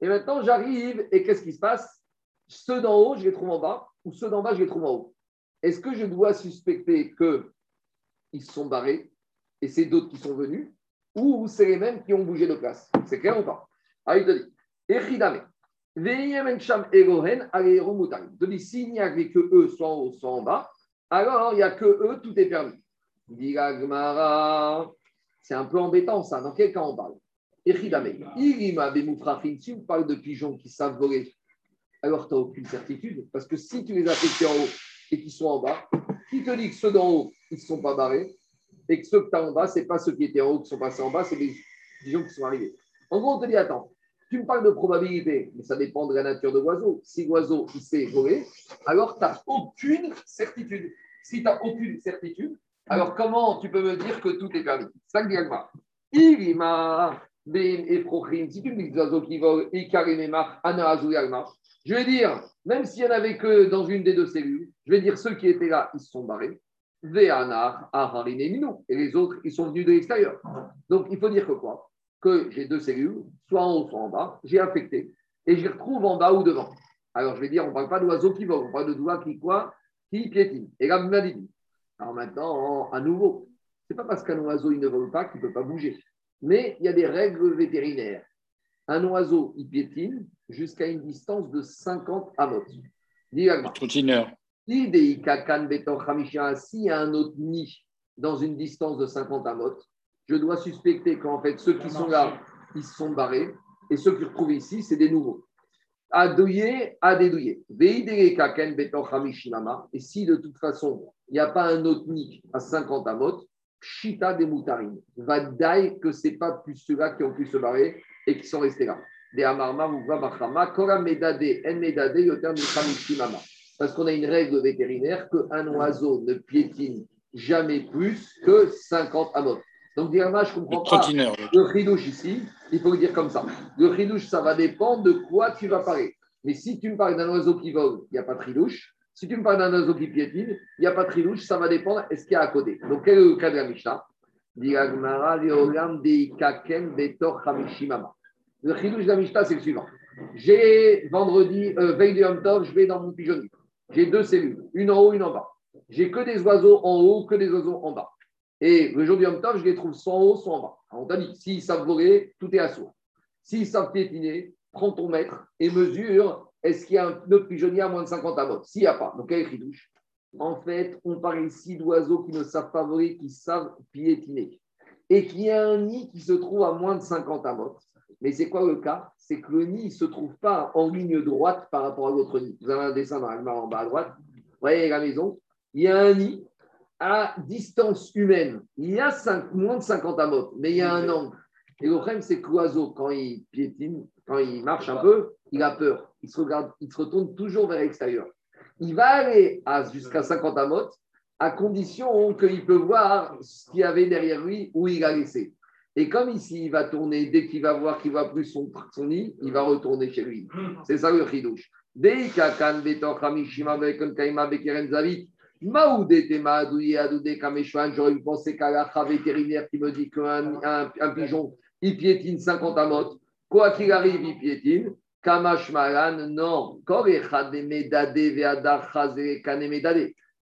Et maintenant, j'arrive et qu'est-ce qui se passe? Ceux d'en haut, je les trouve en bas ou ceux d'en bas, je les trouve en haut. Est-ce que je dois suspecter qu'ils se sont barrés et c'est d'autres qui sont venus? Ou c'est les mêmes qui ont bougé de place C'est clair ou pas? Ah, il te dit. Echidame. De s'il n'y avait que eux, soit en haut, soit en bas, alors il n'y a que eux, tout est permis. C'est un peu embêtant ça. Dans quel cas on parle? Echidame. Si on parle de pigeons qui savent voler, alors tu n'as aucune certitude. Parce que si tu les as affectés en haut et qu'ils sont en bas, qui te dit que ceux d'en haut, ils ne sont pas barrés, et que ceux que tu as en bas, ce n'est pas ceux qui étaient en haut qui sont passés en bas, c'est les pigeons qui sont arrivés. En gros, on te dit, attends, tu me parles de probabilité, mais ça dépend de la nature de l'oiseau. Si l'oiseau, il s'est volé, alors tu n'as aucune certitude. Si tu n'as aucune certitude, alors comment tu peux me dire que tout est permis? Ça que dit m'a et Prochim, si tu me dis que oiseaux qui volent, et Karimemar, Ana je vais dire, même s'il n'y en avait que dans une des deux cellules, je vais dire ceux qui étaient là, ils se sont barrés. Et les autres, ils sont venus de l'extérieur. Donc, il faut dire que quoi? Que j'ai deux cellules, soit en haut, soit en bas, j'ai affecté, et je les retrouve en bas ou devant. Alors, je vais dire, on ne parle pas d'oiseaux qui volent, on parle de doigts qui quoi? Qui piétinent. Et là, dit. Alors maintenant, à nouveau, ce n'est pas parce qu'un oiseau, il ne vole pas qu'il ne peut pas bouger. Mais il y a des règles vétérinaires. Un oiseau, il piétine jusqu'à une distance de 50 amot. Continueur. S'il y a un autre nid dans une distance de 50 amot, je dois suspecter qu'en fait, ceux qui sont là, ils se sont barrés, et ceux qui retrouvent ici, c'est des nouveaux. Adouye, adédouye. Et si de toute façon, il n'y a pas un autre nid à 50 amot, Shita des moutarines. Va dire que ce n'est pas plus ceux-là qui ont pu se barrer et qui sont restés là. Parce qu'on a une règle vétérinaire qu'un oiseau ne piétine jamais plus que 50 amot. Donc, Diama, je ne comprends pas le ridouche ici. Il faut le dire comme ça. Le ridouche, ça va dépendre de quoi tu vas parler. Mais si tu me parles d'un oiseau qui vole, il n'y a pas de ridouche. Si tu me parles d'un oiseau qui piétine, il n'y a pas de ridouche, ça va dépendre est-ce qu'il y a à côté. Donc, quel est le cas de la Mishnah? Le chidouche de la Mishnah, c'est le suivant. J'ai vendredi, euh, veille de Yom je vais dans mon pigeonnier. J'ai deux cellules, une en haut, une en bas. J'ai que des oiseaux en haut, que des oiseaux en bas. Et le jour du Yom je les trouve soit en haut, soit en bas. on t'a dit, s'ils savent voler, tout est à soi. S'ils savent piétiner, prends ton mètre et mesure est-ce qu'il y a un pigeonnier à moins de 50 à S'il n'y a pas, donc quel est chidouche En fait, on parle ici d'oiseaux qui ne savent pas voler, qui savent piétiner. Et qu'il y a un nid qui se trouve à moins de 50 à mais c'est quoi le cas? C'est que le nid ne se trouve pas en ligne droite par rapport à l'autre nid. Vous avez un dessin dans la en bas à droite. Vous voyez la maison? Il y a un nid à distance humaine. Il y a moins de 50 amotes, mais il y a un angle. Et le problème, c'est que l'oiseau, quand il piétine, quand il marche un peu, il a peur. Il se, regarde, il se retourne toujours vers l'extérieur. Il va aller jusqu'à 50 amotes à condition qu'il peut voir ce qu'il y avait derrière lui où il a laissé. Et comme ici, il va tourner, dès qu'il va voir qu'il ne voit plus son, son, nid, il va retourner chez lui. C'est ça le chidouche. J'aurais pensé qu'à la vétérinaire qui me dit qu'un un, un, pigeon, il piétine 50 amotes. Quoi qu'il arrive, il piétine. Kamashmaran, non.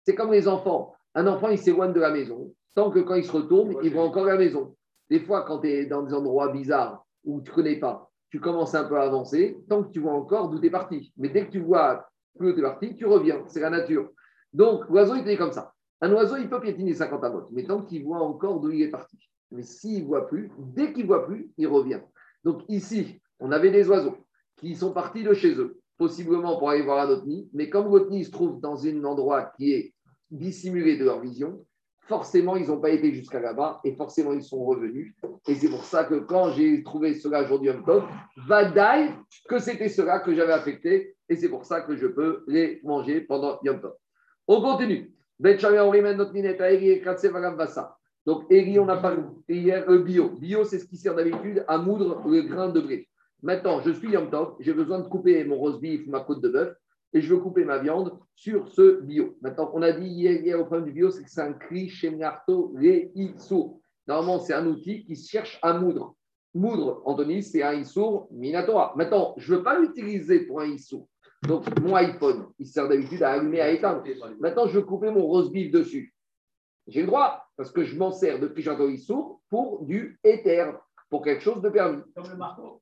C'est comme les enfants. Un enfant, il s'éloigne de la maison. Tant que quand il se retourne, il voit encore la maison. Des fois, quand tu es dans des endroits bizarres où tu ne connais pas, tu commences un peu à avancer, tant que tu vois encore d'où tu es parti. Mais dès que tu vois où tu es parti, tu reviens. C'est la nature. Donc, l'oiseau, il est comme ça. Un oiseau, il peut piétiner 50 à mais tant qu'il voit encore d'où il est parti. Mais s'il ne voit plus, dès qu'il ne voit plus, il revient. Donc ici, on avait des oiseaux qui sont partis de chez eux, possiblement pour aller voir un autre nid, mais comme votre nid se trouve dans un endroit qui est dissimulé de leur vision, forcément, ils n'ont pas été jusqu'à là-bas et forcément, ils sont revenus. Et c'est pour ça que quand j'ai trouvé cela aujourd'hui Yom Tov, Vadaï, que c'était cela que j'avais affecté et c'est pour ça que je peux les manger pendant Yom Tov. On continue. Donc, Eri, on a parlé hier, euh, bio. Bio, c'est ce qui sert d'habitude à moudre le grain de blé. Maintenant, je suis Yom Tov, j'ai besoin de couper mon rose beef, ma côte de bœuf et je veux couper ma viande sur ce bio. Maintenant, on a dit hier, au problème du bio, c'est que c'est un cri chez Marto Reiso. Normalement, c'est un outil qui cherche à moudre. Moudre, Anthony, c'est un Issour Minatora. Maintenant, je ne veux pas l'utiliser pour un Issour. Donc, mon iPhone, il sert d'habitude à allumer, à éteindre. Maintenant, je veux couper mon rose beef dessus. J'ai le droit, parce que je m'en sers depuis que j'ai Issour pour du éther, pour quelque chose de permis. Comme le marteau.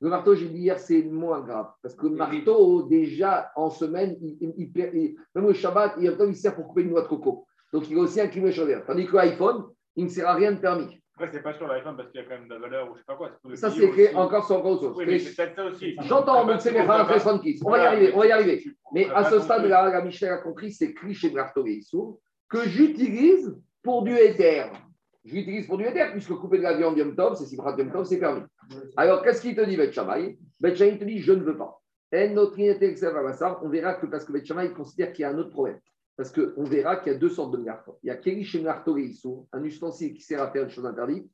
Le marteau, j'ai dit hier, c'est moins grave. Parce que le marteau, déjà, en semaine, il, même le Shabbat, il, il, sert pour couper une noix de coco. Donc, il a aussi un kilomètre Tandis que l'iPhone, il ne sert à rien de permis. Après, c'est pas sur l'iPhone parce qu'il y a quand même de la valeur ou je sais pas quoi. Ça, c'est encore sur chose. Oui, mais c'est peut-être ça aussi. J'entends, mais c'est mes frères On va y arriver, on va y arriver. Mais à ce stade, là, la Michel a compris, c'est cliché de marteau et que que j'utilise pour du éther. J'utilise pour du éther, puisque couper de la viande Yom Tov, c'est Simchat Yom Tov, c'est permis. Alors, qu'est-ce qu'il te dit, Bet Shammai? Bet Shammai te dit, je ne veux pas. On verra que parce que Bet Shammai considère qu'il y a un autre problème. Parce qu'on verra qu'il y a deux sortes de marteaux. Il y a Keri Marteau et un ustensile qui sert à faire une chose interdite,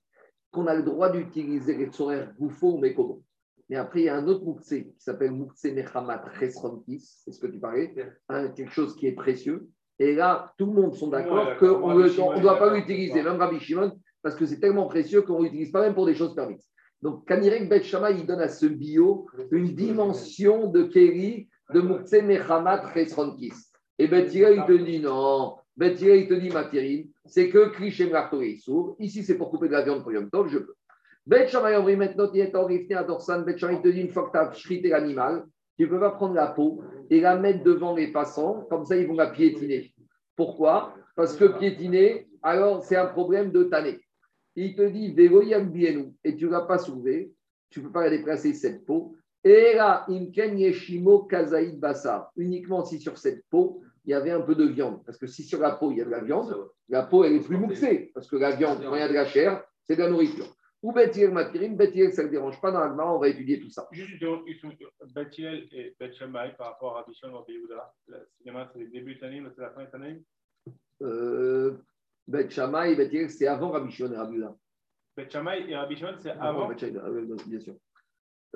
qu'on a le droit d'utiliser les tsorer Goufo ou Mekobo. Mais après, il y a un autre Moukse qui s'appelle Moukse Mechamat Resrontis, c'est ce que tu parlais, hein, quelque chose qui est précieux. Et là, tout le monde sont d'accord qu'on ne doit pas l'utiliser, même Rabbi Shimon, parce que c'est tellement précieux qu'on ne l'utilise pas même pour des choses permises. Donc, Kanirek Bet Shama, il donne à ce bio une dimension de Keri, de Moukse Mechamat Resrontis. Et Bethira, il te dit non. Bethira, il te dit Matérine, c'est que Krish et sourd. Ici, c'est pour couper de la viande pour Yom Tov, je peux. Bet maintenant, il est en à Dorsan. Bet il te dit une fois que tu as l'animal, tu ne peux pas prendre la peau et la mettre devant les passants, comme ça, ils vont la piétiner. Pourquoi? Parce que piétiner, alors, c'est un problème de tanner. Il te dit Bienou, et tu ne l'as pas soulevé, tu ne peux pas la déplacer cette peau. Et là, Imken Yeshimo Kazaïd Bassar, uniquement si sur cette peau, il y avait un peu de viande. Parce que si sur la peau, il y a de la viande, la peau, elle est plus mouxée. Parce que la viande, quand il y a de la chair, c'est de la nourriture. Ou Bethilel Matirim, ça ne dérange pas. Dans l'Agma, on va étudier tout ça. Juste, Bethilel et Beth par rapport à Bishon Yehuda, c'est le début de l'année, c'est la fin de l'année? Beth et Bethilel, c'est avant Rabbi Shimon et Rabbi Yehuda. Beth et Rabbi Shimon, c'est avant. avant? Bien sûr.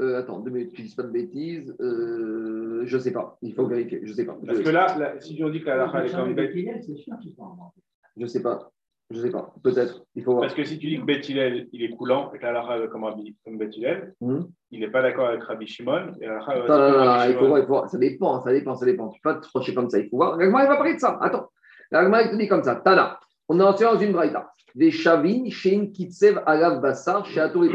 Euh, attends, deux minutes, je ne dis pas de bêtises. Euh, je ne sais pas. Il faut vérifier. Je ne sais pas. Parce que là, si on dit que la est comme bête. Je ne sais pas. Je ne sais pas. Peut-être. Il faut voir. Parce que si tu dis que Beth il est coulant et que la est comme, comme Beth hmm? il n'est pas d'accord avec Rabbi Shimon. Et la non, non, non, il faut, voir, il faut voir. Ça dépend, ça dépend, ça dépend. Tu ne peux pas te frocher comme ça. Il faut voir. L'Agma, il va parler de ça. Attends. L'Agma, il te dit comme ça. Tada. On est entré dans une braïta. Des chavines, chez une kitsev alav bassar, chez Ato et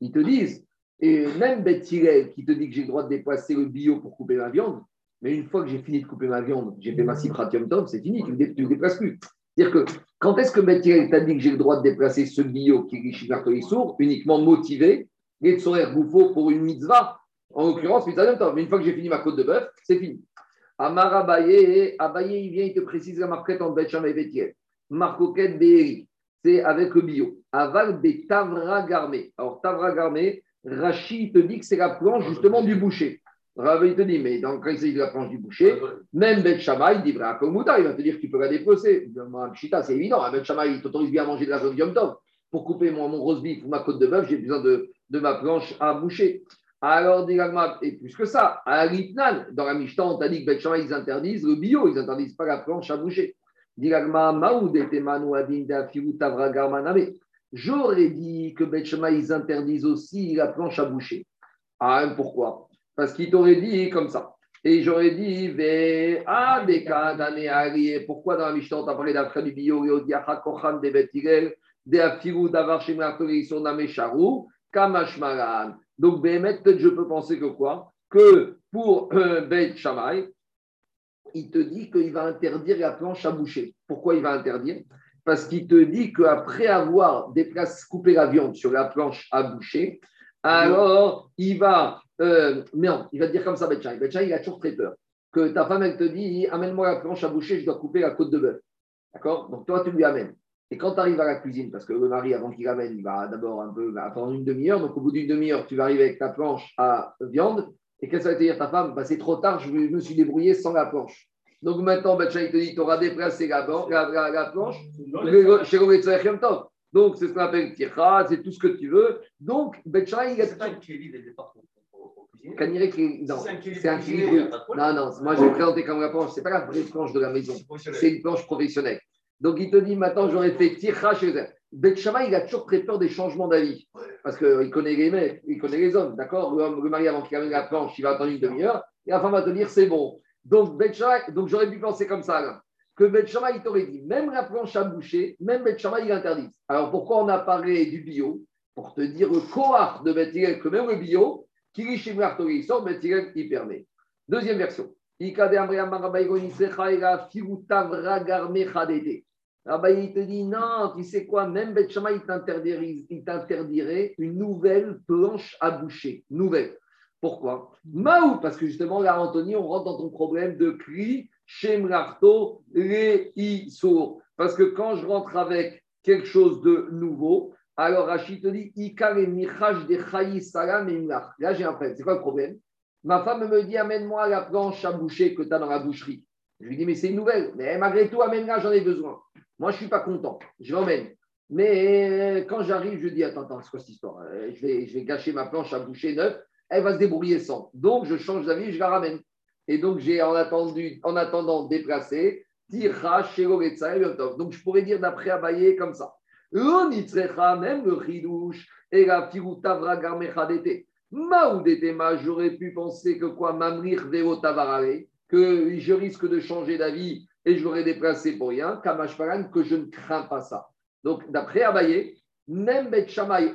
Ils te disent et même Beth qui te dit que j'ai le droit de déplacer le bio pour couper ma viande, mais une fois que j'ai fini de couper ma viande, j'ai fait ma cipratium tom, c'est fini, tu ne le déplaces plus. C'est-à-dire que quand est-ce que Beth t'a dit que j'ai le droit de déplacer ce bio qui est riche sourd, uniquement motivé, et de sourire bouffo pour une mitzvah, en l'occurrence, mitzvah tom. Mais une fois que j'ai fini ma côte de bœuf, c'est fini. Amar Abaye, Abaye, il vient, il te précise la marquette entre Beth et Beth Marcoquette Be'eri, c'est avec le bio. Aval des Tavra Garmé. Alors, Tavra Garmé, Rachid te dit que c'est la planche justement du boucher. Ravi te dit, mais dans, quand il s'agit de la planche du boucher, même Ben Shammai, il dit, il va te dire que tu peux la dépecer. Chita, c'est évident. Ben Shammai, il t'autorise bien à manger de la viande Yom Tov. Pour couper mon, mon rose beef ou ma côte de bœuf, j'ai besoin de, de, ma planche à boucher. Alors, dit et plus que ça, à Ritnan, dans la Mishnah, on t'a dit que Ben Shammai, ils interdisent le bio, ils interdisent pas la planche à boucher. J'aurais dit que Betchema, ils interdisent aussi la planche à boucher. Ah, pourquoi? Parce qu'il t'aurait dit comme ça. Et j'aurais dit, ah, pourquoi dans la Mishnah, on t'a parlé d'après du bio, Kochan de Betigel, de Afiru d'avar sur Namesharu, Kamashmaran. Donc, peut-être je peux penser que quoi? Que pour euh, Bet il te dit qu'il va interdire la planche à boucher. Pourquoi il va interdire? Parce qu'il te dit qu'après avoir coupé la viande sur la planche à boucher, alors il va, euh, non, il va dire comme ça, il a toujours très peur. Que ta femme, elle te dit, amène-moi la planche à boucher, je dois couper la côte de bœuf. D'accord? Donc toi, tu lui amènes. Et quand tu arrives à la cuisine, parce que le mari, avant qu'il amène, il va d'abord un peu attendre une demi-heure. Donc au bout d'une demi-heure, tu vas arriver avec ta planche à viande. Et qu'est-ce que ça va te dire ta femme bah, C'est trop tard, je me suis débrouillé sans la planche. Donc maintenant, il te dit, tu auras déplacé la, la, la, planche chez Donc c'est ce qu'on appelle tirha, c'est tout ce que tu veux. Donc, Betchai, il a. C'est pas c'est un kili. Non, non, moi je vais présenter comme la planche, c'est pas la vraie planche de la maison, c'est une planche professionnelle. Donc il te dit maintenant j'aurais fait tirha chez. Betchama, il a toujours très peur des changements d'avis. Parce qu'il connaît les hommes, d'accord? Le, mari, avant qu'il amène la planche, il va attendre une demi-heure, et la femme va te dire c'est bon. Donc, donc j'aurais pu penser comme ça, là, que Bet il t'aurait dit, même la planche à boucher, même Bet il interdit. Alors, pourquoi on a parlé du bio? Pour te dire le cohort de Bet que même le bio, riche il sort, Bet il permet. Deuxième version. Il te dit non, tu sais quoi, même Bet il t'interdirait une nouvelle planche à boucher. Nouvelle. Pourquoi? Maou, parce que justement, là, Anthony, on rentre dans ton problème de cri Shemrarto, les Parce que quand je rentre avec quelque chose de nouveau, alors Rachid te dit Ikar et de Salam et Là, j'ai un problème. C'est quoi le problème? Ma femme me dit Amène-moi la planche à boucher que tu as dans la boucherie. Je lui dis Mais c'est une nouvelle. Mais malgré tout, amène-la, j'en ai besoin. Moi, je ne suis pas content. Je l'emmène. Mais quand j'arrive, je dis Attends, attends, c'est quoi cette histoire? Euh, je vais, je vais gâcher ma planche à boucher neuve. Elle va se débrouiller sans. Donc, je change d'avis, je la ramène. Et donc, j'ai en, en attendant déplacé, donc, je pourrais dire d'après Abaye comme ça. Même le ridouche et la firutavra garmechadete. Maoudetema, j'aurais pu penser que quoi, mamrir que je risque de changer d'avis et je l'aurais déplacé pour rien, kamashparan, que je ne crains pas ça. Donc, d'après Abaye, même Bet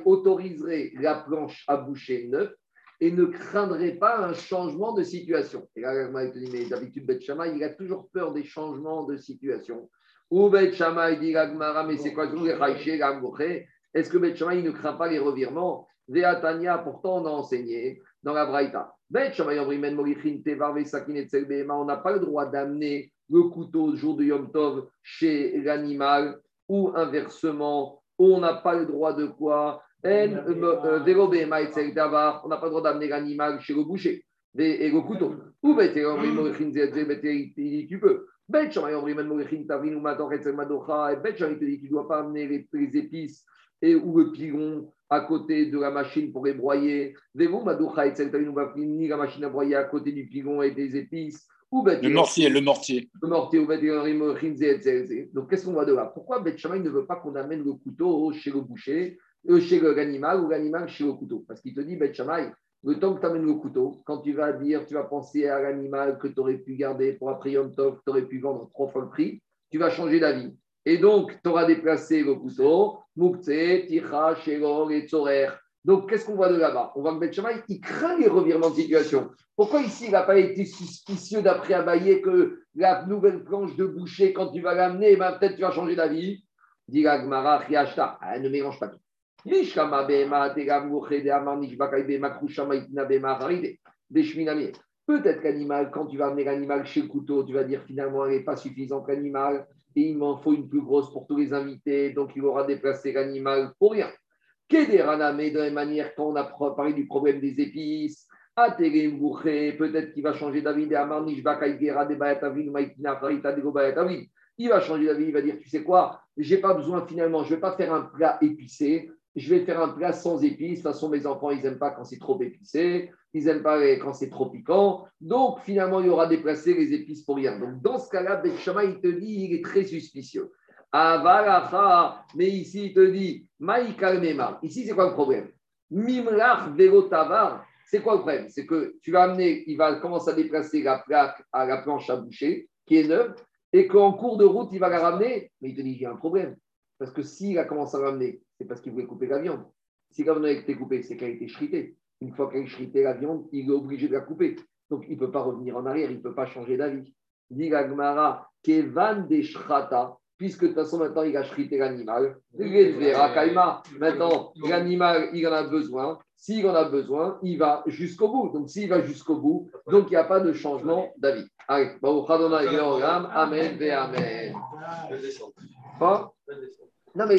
autoriserait la planche à boucher neuf et ne craindrait pas un changement de situation. Et là, dit, mais d'habitude, Bet il a toujours peur des changements de situation. Ou Bet il dit mais c'est quoi Est-ce que Bet ne craint pas les revirements? Veatania, pourtant, on a enseigné dans la Braïta. Bet on n'a pas le droit d'amener le couteau le jour de Yom Tov chez l'animal ou inversement, on n'a pas le droit de quoi? Euh, euh, on n'a pas le droit d'amener l'animal chez le boucher et le couteau. Ou tu peux. Bet te dit ne doit pas amener les, épices et ou le pilon à côté de la machine pour les broyer. Ni la machine à broyer à côté du pilon et des épices. Le mortier, le mortier. Le mortier, Donc, qu'est-ce qu'on voit de là? Pourquoi Bet ne veut pas qu'on amène le couteau chez le boucher euh, chez l'animal ou l'animal chez le couteau? Parce qu'il te dit, Bet le temps que tu amènes le couteau, quand tu vas dire, tu vas penser à l'animal que tu aurais pu garder pour après Yom Tov, tu aurais pu vendre trois fois le prix, tu vas changer d'avis. Et donc, tu auras déplacé le couteau, Moukse, Ticha, Shelo, et Tzorer. Donc, qu'est-ce qu'on voit de là-bas? On voit que Bet il craint les revirements de situation. Pourquoi ici, il n'a pas été suspicieux d'après Abaye que la nouvelle planche de boucher, quand tu vas l'amener, ben, peut-être tu vas changer d'avis? Dit Gmara, ah, ne mélange pas tout. Peut-être qu'animal, quand tu vas amener l'animal chez le couteau, tu vas dire finalement, elle n'est pas suffisante l'animal et il m'en faut une plus grosse pour tous les invités, donc il aura déplacé l'animal pour rien. Mais de la même manière, quand on a parlé du problème des épices, peut-être qu'il va changer d'avis. Il va changer d'avis, il va dire, tu sais quoi, j'ai pas besoin finalement, je vais pas faire un plat épicé, je vais faire un plat sans épices. De toute façon, mes enfants, ils n'aiment pas quand c'est trop épicé, ils n'aiment pas quand c'est trop piquant. Donc, finalement, il y aura déplacé les épices pour rien. Donc, dans ce cas-là, Beth il te dit, il est très suspicieux. Mais ici, il te dit. Ici, c'est quoi le problème? Mimlach tavar. C'est quoi le problème? C'est que tu vas amener, il va commencer à déplacer la plaque à la planche à boucher, qui est neuve, et qu'en cours de route, il va la ramener. Mais il te dit, il y a un problème. Parce que s'il a commencé à ramener, c'est parce qu'il voulait couper la viande. Si la viande a été coupée, c'est qu'elle a été shritée. Une fois qu'elle a shrité la viande, il est obligé de la couper. Donc il ne peut pas revenir en arrière, il ne peut pas changer d'avis. Dit Gmara, Kevan de puisque de toute façon maintenant il a shrité l'animal. Maintenant, l'animal, il en a besoin. S'il en a besoin, il va jusqu'au bout. Donc s'il va jusqu'au bout, donc il n'y a pas de changement d'avis. Allez, Amen, Amen. Quoi non, mais